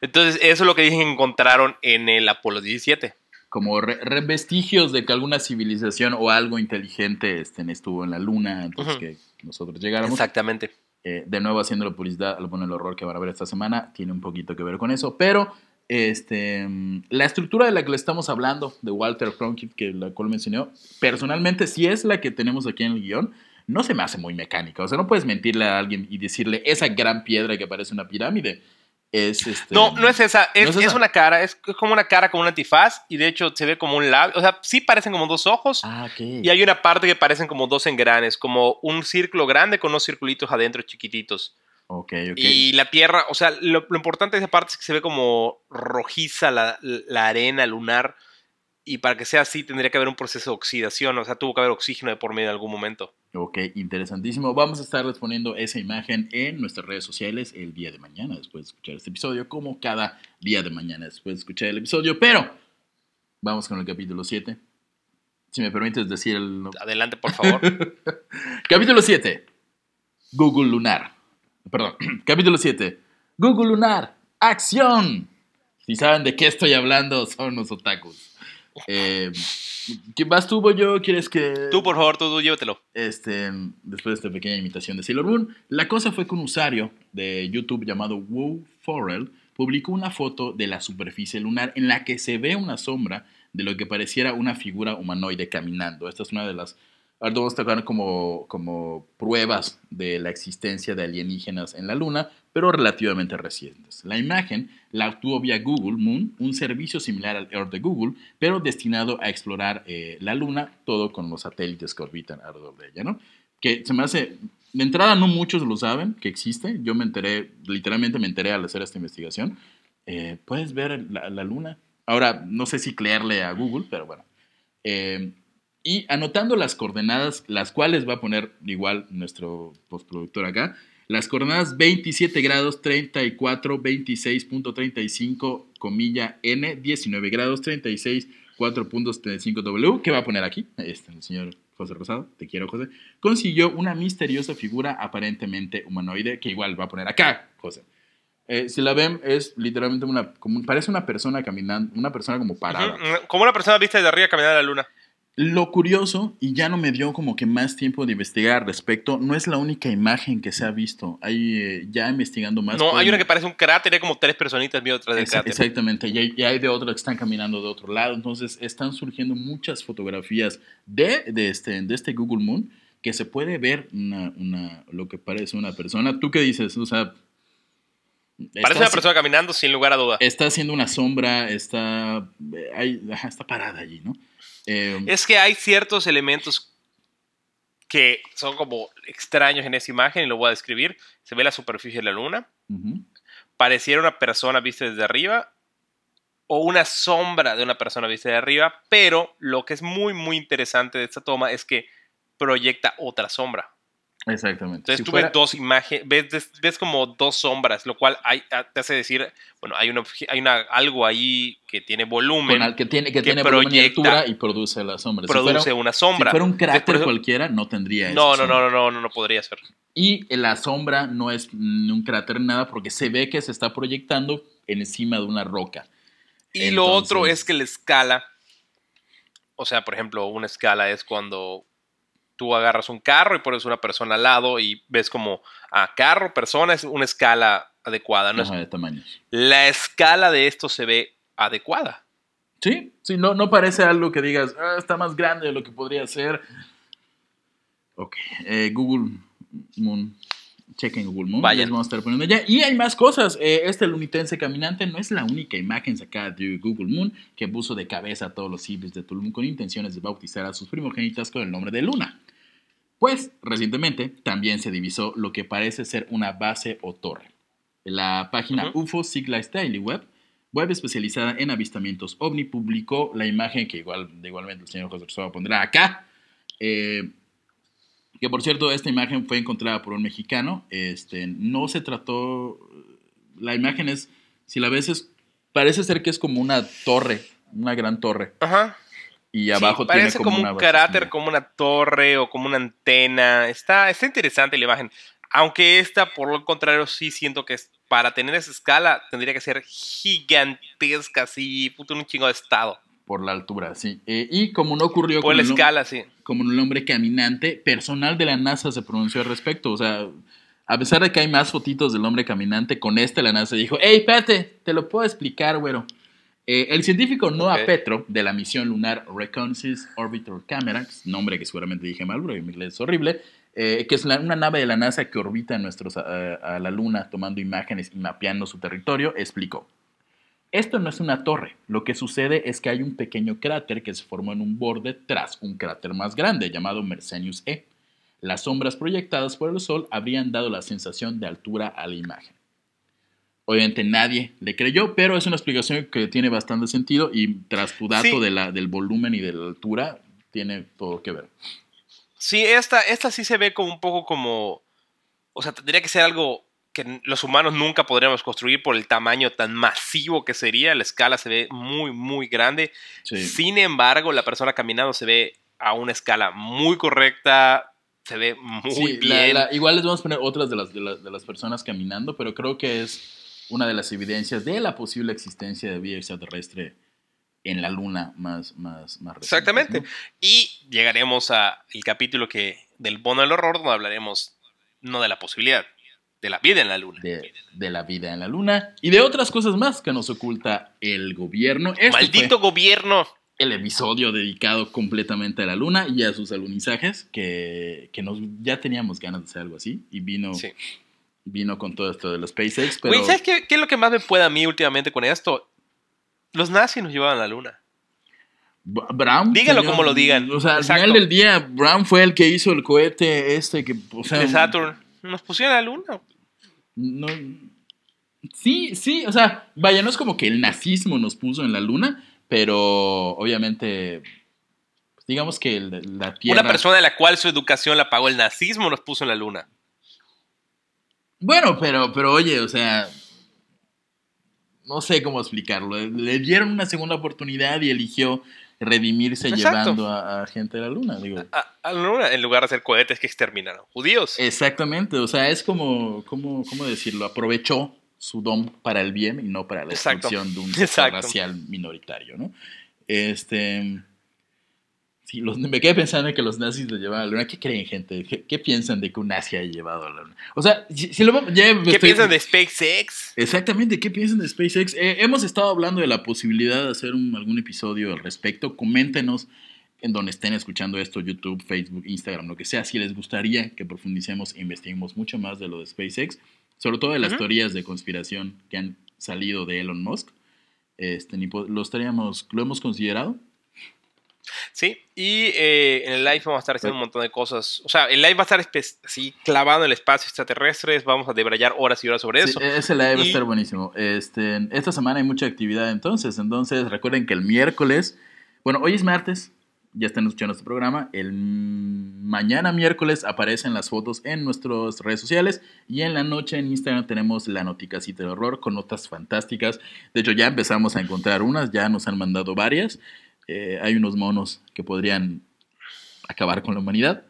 [SPEAKER 2] Entonces, eso es lo que dicen que encontraron en el Apolo 17.
[SPEAKER 1] Como re- re- vestigios de que alguna civilización o algo inteligente estén, estuvo en la luna antes que nosotros llegáramos.
[SPEAKER 2] Exactamente.
[SPEAKER 1] Eh, de nuevo haciendo la publicidad al el horror que van a ver esta semana tiene un poquito que ver con eso pero este mm, la estructura de la que le estamos hablando de Walter Cronkite que la cual mencionó personalmente si es la que tenemos aquí en el guion no se me hace muy mecánica o sea no puedes mentirle a alguien y decirle esa gran piedra que parece una pirámide es este
[SPEAKER 2] No, no es esa. Es,
[SPEAKER 1] ¿No es
[SPEAKER 2] es
[SPEAKER 1] esa?
[SPEAKER 2] una cara. Es como una cara con un antifaz. Y de hecho se ve como un labio. O sea, sí parecen como dos ojos.
[SPEAKER 1] ah ok
[SPEAKER 2] Y hay una parte que parecen como dos engranes. Como un círculo grande con unos circulitos adentro chiquititos.
[SPEAKER 1] ok ok
[SPEAKER 2] Y la tierra, o sea, lo, lo importante de esa parte es que se ve como rojiza la, la arena lunar. Y para que sea así tendría que haber un proceso de oxidación. O sea, tuvo que haber oxígeno de por medio en algún momento.
[SPEAKER 1] Ok, interesantísimo. Vamos a estarles poniendo esa imagen en nuestras redes sociales el día de mañana después de escuchar este episodio, como cada día de mañana después de escuchar el episodio. Pero vamos con el capítulo 7. Si me permites decir el
[SPEAKER 2] Adelante, por favor.
[SPEAKER 1] capítulo 7. Google Lunar. Perdón, capítulo 7. Google Lunar. Acción. Si saben de qué estoy hablando, son los otakus. Eh, ¿Quién vas tú, voy yo? ¿Quieres que...?
[SPEAKER 2] tú, por favor, tú, tú llévatelo.
[SPEAKER 1] este, después de esta pequeña imitación de Sailor Moon, la cosa fue que un usuario de YouTube llamado Woo Forel publicó una foto de la superficie lunar en la que se ve una sombra de lo que pareciera una figura humanoide caminando. Esta es una de las, ahora vamos a tocar como, como pruebas de la existencia de alienígenas en la Luna, pero relativamente recientes. La imagen la obtuvo vía Google Moon, un servicio similar al Earth de Google, pero destinado a explorar eh, la Luna, todo con los satélites que orbitan alrededor de ella, ¿no? Que se me hace, de entrada no muchos lo saben que existe, yo me enteré, literalmente me enteré al hacer esta investigación. Eh, Puedes ver la, la Luna. Ahora, no sé si creerle a Google, pero bueno. Eh, y anotando las coordenadas, las cuales va a poner igual nuestro postproductor acá, las coordenadas 27 grados 34, 26.35, comilla N, 19 grados 36, 4.35 W, que va a poner aquí, este, el señor José Rosado, te quiero José, consiguió una misteriosa figura aparentemente humanoide, que igual va a poner acá, José. Eh, si la ven, es literalmente una, como, parece una persona caminando, una persona como parada.
[SPEAKER 2] Como una persona vista desde arriba caminando a la luna.
[SPEAKER 1] Lo curioso, y ya no me dio como que más tiempo de investigar al respecto, no es la única imagen que se ha visto. Hay eh, ya investigando más.
[SPEAKER 2] No, hay una que parece un cráter, hay como tres personitas viendo detrás del cráter.
[SPEAKER 1] Exactamente, y hay, y hay de otras que están caminando de otro lado. Entonces están surgiendo muchas fotografías de, de, este, de este Google Moon que se puede ver una, una, lo que parece una persona. ¿Tú qué dices? O sea,
[SPEAKER 2] Parece
[SPEAKER 1] está
[SPEAKER 2] una persona caminando sin lugar a duda.
[SPEAKER 1] Está haciendo una sombra, está, eh, hay- está parada allí, ¿no? Eh,
[SPEAKER 2] Es que hay ciertos elementos que son como extraños en esa imagen y lo voy a describir. Se ve la superficie de la luna, pareciera una persona vista desde arriba o una sombra de una persona vista de arriba, pero lo que es muy muy interesante de esta toma es que proyecta otra sombra.
[SPEAKER 1] Exactamente.
[SPEAKER 2] Entonces
[SPEAKER 1] Si
[SPEAKER 2] tú
[SPEAKER 1] fuera-
[SPEAKER 2] ves dos imágenes, ves, ves- como dos sombras, lo cual hay- ah, te hace decir, bueno, hay, una, hay una, algo ahí que tiene volumen,
[SPEAKER 1] con que tiene, que
[SPEAKER 2] que
[SPEAKER 1] tiene volumen y
[SPEAKER 2] proyecta-
[SPEAKER 1] y produce la sombra. Si
[SPEAKER 2] produce
[SPEAKER 1] fuera-
[SPEAKER 2] una sombra.
[SPEAKER 1] Si fuera un
[SPEAKER 2] eso-
[SPEAKER 1] cualquiera, no tendría
[SPEAKER 2] no,
[SPEAKER 1] esa
[SPEAKER 2] no, no, no, no, no, no podría ser.
[SPEAKER 1] Y la sombra no es un cráter nada porque se ve que se está proyectando encima de una roca.
[SPEAKER 2] Y lo otro es que la escala, o sea, por ejemplo, una escala es cuando tú agarras un carro y pones una persona al lado y ves como a carro, persona, es una escala adecuada. ¿no?
[SPEAKER 1] Ajá, de tamaños.
[SPEAKER 2] La escala de esto se ve adecuada.
[SPEAKER 1] Sí, sí, no, no parece algo que digas, "Ah, está más grande de lo que podría ser. Ok, eh, Google Moon. Chequen Google Moon.
[SPEAKER 2] Vayan.
[SPEAKER 1] Les vamos a estar poniendo ya. Y hay más cosas. Eh, este lunitense caminante no es la única imagen sacada de Google Moon que puso de cabeza a todos los civiles de Tulum con intenciones de bautizar a sus primogénitas con el nombre de Luna. Pues, recientemente, también se divisó lo que parece ser una base o torre. La página. UFO Siglas Daily Web, web especializada en avistamientos ovni, publicó la imagen que igual, de igualmente el señor José Rosario pondrá acá. Eh, que por cierto, esta imagen fue encontrada por un mexicano. Este, no se trató. La imagen es, si la ves, es- parece ser que es como una torre, una gran torre.
[SPEAKER 2] Ajá.
[SPEAKER 1] Y
[SPEAKER 2] Sí,
[SPEAKER 1] abajo tiene
[SPEAKER 2] parece
[SPEAKER 1] como,
[SPEAKER 2] como,
[SPEAKER 1] una
[SPEAKER 2] un
[SPEAKER 1] basecilla.
[SPEAKER 2] como una torre o como una antena. Está, está interesante la imagen. Aunque esta, por lo contrario, sí siento que para tener esa escala tendría que ser gigantesca, así, puto, un chingo de estado.
[SPEAKER 1] Por la altura, sí. Eh, y como no ocurrió
[SPEAKER 2] Por
[SPEAKER 1] con
[SPEAKER 2] la
[SPEAKER 1] el,
[SPEAKER 2] escala, sí.
[SPEAKER 1] como el hombre caminante, personal de la NASA se pronunció al respecto. O sea, a pesar de que hay más fotitos del hombre caminante, con este la NASA dijo, hey, espérate, te lo puedo explicar, güero. Eh, el científico Noah. Petro, de la misión lunar Reconnaissance Orbiter Camera, nombre que seguramente dije mal, porque mi inglés es horrible, eh, que es la- una nave de la NASA que orbita nuestros, a, a la Luna tomando imágenes y mapeando su territorio, explicó. Esto no es una torre. Lo que sucede es que hay un pequeño cráter que se formó en un borde tras un cráter más grande llamado Mersenius E. Las sombras proyectadas por el Sol habrían dado la sensación de altura a la imagen. Obviamente nadie le creyó, pero es una explicación que tiene bastante sentido y tras tu dato
[SPEAKER 2] Sí.
[SPEAKER 1] de la, del volumen y de la altura, tiene todo que ver.
[SPEAKER 2] Sí, esta, esta sí se ve como un poco como. O sea, tendría que ser algo que los humanos nunca podríamos construir por el tamaño tan masivo que sería. La escala se ve muy, muy grande.
[SPEAKER 1] Sí.
[SPEAKER 2] Sin embargo, la persona caminando se ve a una escala muy correcta. Se ve muy
[SPEAKER 1] Sí, la-
[SPEAKER 2] bien.
[SPEAKER 1] la- igual les vamos a poner otras de las, de, las, de las personas caminando, pero creo que es una de las evidencias de la posible existencia de vida extraterrestre en la luna más, más, más recientes,
[SPEAKER 2] Exactamente.
[SPEAKER 1] ¿no?
[SPEAKER 2] Y llegaremos al capítulo que del bono del horror, donde hablaremos no de la posibilidad, de la vida en la luna.
[SPEAKER 1] De, de la vida en la luna y de otras cosas más que nos oculta el gobierno. Este
[SPEAKER 2] ¡Maldito gobierno!
[SPEAKER 1] el episodio dedicado completamente a la luna y a sus alunizajes, que, que nos, ya teníamos ganas de hacer algo así y vino,
[SPEAKER 2] Sí.
[SPEAKER 1] Vino con todo esto de los SpaceX. Pero...
[SPEAKER 2] Güey, ¿sabes qué, qué es lo que más me puede a mí últimamente con esto? Los nazis nos llevaban a la luna.
[SPEAKER 1] B- Brown.
[SPEAKER 2] Díganlo como lo digan.
[SPEAKER 1] O sea, al final del día, Brown fue el que hizo el cohete este que, o sea,
[SPEAKER 2] de Saturn. Nos pusieron a la luna.
[SPEAKER 1] no- sí, sí, o sea, vaya, no es como que el nazismo nos puso en la luna, pero obviamente, pues, digamos que la Tierra...
[SPEAKER 2] Una persona de la cual su educación la pagó el nazismo nos puso en la luna.
[SPEAKER 1] Bueno, pero, pero oye, o sea, no sé cómo explicarlo. Le dieron una segunda oportunidad y eligió redimirse
[SPEAKER 2] Exacto.
[SPEAKER 1] llevando a, a gente a la luna, digo.
[SPEAKER 2] A, a la luna en lugar de hacer cohetes que exterminaron judíos.
[SPEAKER 1] Exactamente, o sea, es como, como, ¿cómo decirlo? Aprovechó su don para el bien y no para la
[SPEAKER 2] Exacto,
[SPEAKER 1] destrucción de un racial minoritario, ¿no? Este, Sí, los, me quedé pensando en que los nazis lo llevaban a la luna. ¿Qué creen, gente? ¿Qué, qué piensan de que un nazi haya llevado a la luna? O sea, si, si lo, ya
[SPEAKER 2] ¿Qué
[SPEAKER 1] estoy-
[SPEAKER 2] piensan de SpaceX?
[SPEAKER 1] Exactamente, ¿qué piensan de SpaceX? Eh, hemos estado hablando de la posibilidad de hacer un- algún episodio al respecto. Coméntenos en donde estén escuchando esto, YouTube, Facebook, Instagram, lo que sea, si les gustaría que profundicemos e investiguemos mucho más de lo de SpaceX, sobre todo de las teorías de conspiración que han salido de Elon Musk. Este, lo estaríamos, lo hemos considerado.
[SPEAKER 2] Sí, y eh, en el live vamos a estar haciendo un montón de cosas. O sea, el live va a estar así clavado en el espacio extraterrestre. Vamos a debrayar horas y horas sobre
[SPEAKER 1] Sí,
[SPEAKER 2] eso.
[SPEAKER 1] ese live va a
[SPEAKER 2] Y-
[SPEAKER 1] estar buenísimo. Este, esta semana hay mucha actividad entonces. Entonces, recuerden que el miércoles, bueno, hoy es martes, ya están escuchando este programa. El mañana miércoles aparecen las fotos en nuestras redes sociales y en la noche en Instagram tenemos la noticacita del horror con notas fantásticas. De hecho, ya empezamos a encontrar unas, ya nos han mandado varias. Eh, hay unos monos que podrían acabar con la humanidad.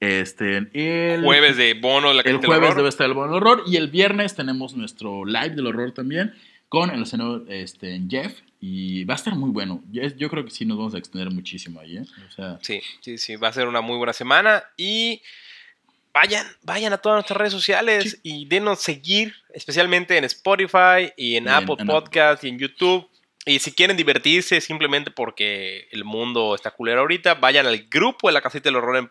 [SPEAKER 1] Este, el
[SPEAKER 2] Jueves de bono, la
[SPEAKER 1] el
[SPEAKER 2] del
[SPEAKER 1] jueves
[SPEAKER 2] horror.
[SPEAKER 1] debe estar el buen horror y el viernes tenemos nuestro live del horror también con el senador este, Jeff y va a estar muy bueno. Yo, creo que sí nos vamos a extender muchísimo ahí, ¿eh? O sea,
[SPEAKER 2] Sí, sí, sí, va a ser una muy buena semana y vayan, vayan a todas nuestras redes sociales y denos seguir, especialmente en Spotify y en
[SPEAKER 1] Y
[SPEAKER 2] Apple
[SPEAKER 1] en
[SPEAKER 2] Podcast y en YouTube. Y si quieren divertirse simplemente porque el mundo está culero ahorita, vayan al grupo de la casita del horror en,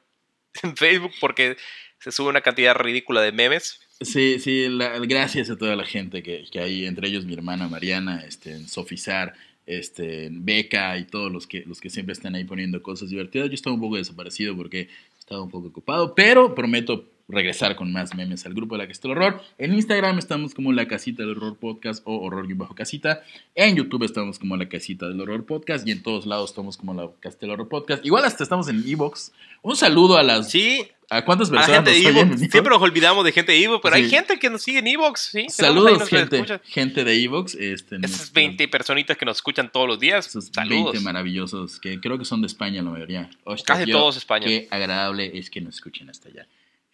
[SPEAKER 2] en Facebook porque se sube una cantidad ridícula de memes.
[SPEAKER 1] sí, sí, gracias a toda la gente que, que hay, entre ellos mi hermana Mariana, este, Sofizar, este, Beca y todos los que, los que siempre están ahí poniendo cosas divertidas. Yo estaba un poco desaparecido porque estaba un poco ocupado, pero prometo regresar con más memes al grupo de la Casita del Horror. En Instagram estamos como La Casita del Horror Podcast o Horror-Casita. En YouTube estamos como La Casita del Horror Podcast y en todos lados estamos como La Casita del Horror Podcast. Igual hasta estamos en Evox. Un saludo a las...
[SPEAKER 2] Sí,
[SPEAKER 1] ¿A cuántas
[SPEAKER 2] a
[SPEAKER 1] personas
[SPEAKER 2] gente de
[SPEAKER 1] nos oyen
[SPEAKER 2] Siempre nos olvidamos de gente de Evox, pero hay gente que nos sigue en Evox. ¿sí?
[SPEAKER 1] Saludos, gente, gente de Evox. Este,
[SPEAKER 2] Esas
[SPEAKER 1] nuestro-
[SPEAKER 2] 20 personitas que nos escuchan todos los días.
[SPEAKER 1] Esos
[SPEAKER 2] Saludos.
[SPEAKER 1] 20 maravillosos, que creo que son de España la mayoría. Hostia,
[SPEAKER 2] Casi todos España.
[SPEAKER 1] Qué agradable es que nos escuchen hasta allá.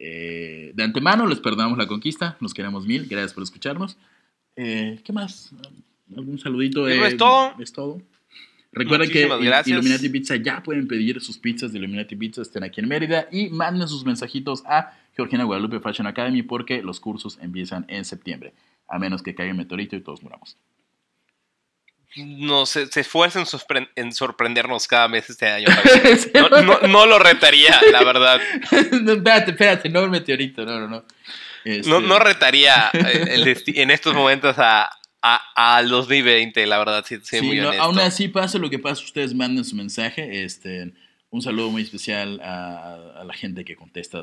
[SPEAKER 1] Eh, de antemano les perdonamos la conquista, nos queremos mil, gracias por escucharnos. Eh, ¿Qué más? ¿Algún saludito? Eh,
[SPEAKER 2] es todo.
[SPEAKER 1] Es todo. Recuerden que
[SPEAKER 2] Muchísimas gracias.
[SPEAKER 1] Illuminati Pizza ya pueden pedir sus pizzas de Illuminati Pizza, estén aquí en Mérida y manden sus mensajitos a Georgina Guadalupe Fashion Academy porque los cursos empiezan en septiembre, a menos que caiga un meteorito y todos muramos.
[SPEAKER 2] No se, se esfuerza en, sorpre- en sorprendernos cada mes este año. No, no- no lo retaría, la verdad.
[SPEAKER 1] no, espérate, espérate, no el meteorito, no, no, no. Este,
[SPEAKER 2] No, no retaría eh, el en estos momentos a, a, a 2020, la verdad, sí, sí,
[SPEAKER 1] sí,
[SPEAKER 2] muy
[SPEAKER 1] no, aún así pase lo que pase, ustedes manden su mensaje. Este, un saludo muy especial a, a la gente que contesta